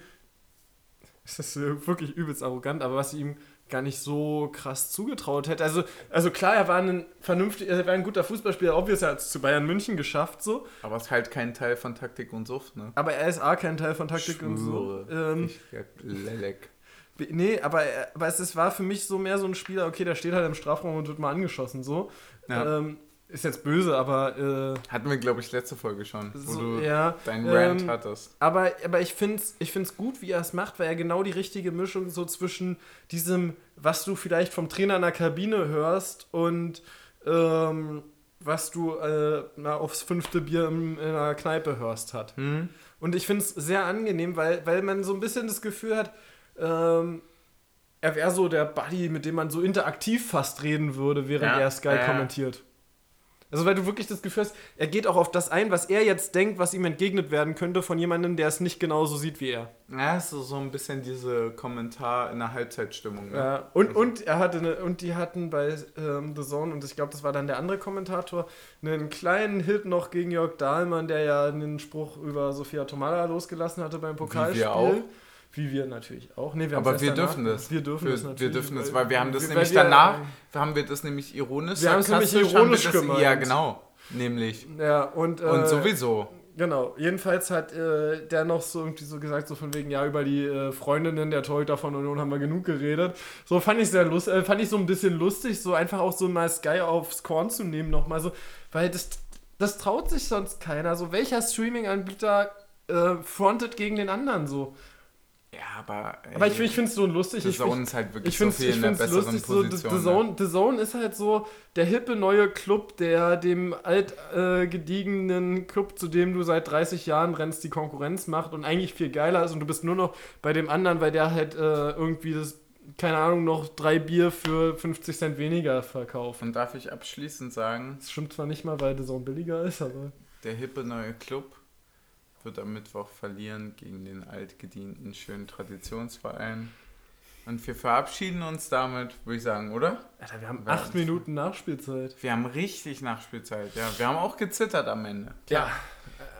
Das ist wirklich übelst arrogant, aber was ich ihm gar nicht so krass zugetraut hätte. Also, also klar, er war ein vernünftig, er war ein guter Fußballspieler, obviously hat es zu Bayern München geschafft so. Aber es ist halt kein Teil von Taktik und Suft, ne? Aber er ist A kein Teil von Taktik Schwöre. und Suft. Ähm, ich, ja, Lelek. Nee, aber, aber es, es war für mich so mehr so ein Spieler, okay, der steht halt im Strafraum und wird mal angeschossen, so. Ja. Ähm, ist jetzt böse, aber. Äh, Hatten wir, glaube ich, letzte Folge schon, wo so, du ja, deinen Rant ähm, hattest. Aber, aber ich finde es ich find's gut, wie er es macht, weil er genau die richtige Mischung so zwischen diesem, was du vielleicht vom Trainer in der Kabine hörst und ähm, was du äh, na, aufs fünfte Bier in, in einer Kneipe hörst hat. Mhm. Und ich finde es sehr angenehm, weil, weil man so ein bisschen das Gefühl hat, ähm, er wäre so der Buddy, mit dem man so interaktiv fast reden würde, während ja, er Sky ja. kommentiert. Also weil du wirklich das Gefühl hast, er geht auch auf das ein, was er jetzt denkt, was ihm entgegnet werden könnte von jemandem, der es nicht genauso sieht wie er. Ja, so, so ein bisschen diese Kommentar in der Halbzeitstimmung. Ne? Ja, und, also. und er hatte eine, und die hatten bei ähm, The Zone, und ich glaube, das war dann der andere Kommentator, einen kleinen Hit noch gegen Jörg Dahlmann, der ja einen Spruch über Sophia Tomala losgelassen hatte beim Pokalspiel. Wie wir auch. Wie wir natürlich auch. Nee, wir Aber wir dürfen das. Wir dürfen wir, das natürlich. Wir dürfen das, weil wir haben das wir, nämlich danach, haben wir das nämlich ironisch, wir haben es nämlich ironisch gemeint. Ja, genau. Nämlich. Ja, und, äh, und sowieso. Genau, jedenfalls hat äh, der noch so irgendwie so gesagt, so von wegen, ja, über die äh, Freundinnen der Torhüter von Union haben wir genug geredet. So fand ich sehr lustig, äh, fand ich so ein bisschen lustig, so einfach auch so mal Sky aufs Korn zu nehmen nochmal so, weil das, das traut sich sonst keiner. So, welcher Streaming-Anbieter äh, frontet gegen den anderen so? Ja, aber. Ey, aber ich, ich finde es so lustig. The Zone ist halt wirklich ich so viel ich in der besseren lustig, Position. So, The, Zone, ne? The Zone ist halt so der hippe neue Club, der dem altgediegenen äh, Club, zu dem du seit 30 Jahren rennst, die Konkurrenz macht und eigentlich viel geiler ist und du bist nur noch bei dem anderen, weil der halt äh, irgendwie das, keine Ahnung, noch drei Bier für 50 Cent weniger verkauft. Und darf ich abschließend sagen. Das stimmt zwar nicht mal, weil The Zone billiger ist, aber. Der hippe neue Club wird am Mittwoch verlieren gegen den altgedienten schönen Traditionsverein. Und wir verabschieden uns damit, würde ich sagen, oder? Alter, wir haben wir acht Minuten Nachspielzeit. Wir haben richtig Nachspielzeit, ja. Wir haben auch gezittert am Ende. Klar.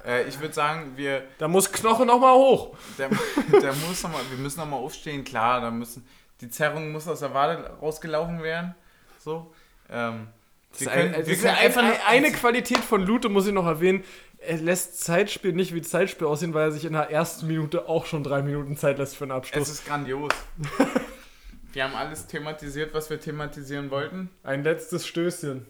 Ja. Äh, ich würde sagen, wir. Da muss Knoche nochmal hoch. Der, der muss noch mal, wir müssen nochmal aufstehen, klar, da müssen. Die Zerrung muss aus der Wade rausgelaufen werden. So. Ähm, wir können, ein, wir können einfach ein, eine Qualität von Lute muss ich noch erwähnen. Er lässt Zeitspiel nicht wie Zeitspiel aussehen, weil er sich in der ersten Minute auch schon drei Minuten Zeit lässt für einen Abschluss. Es ist grandios. wir haben alles thematisiert, was wir thematisieren wollten. Ein letztes Stößchen.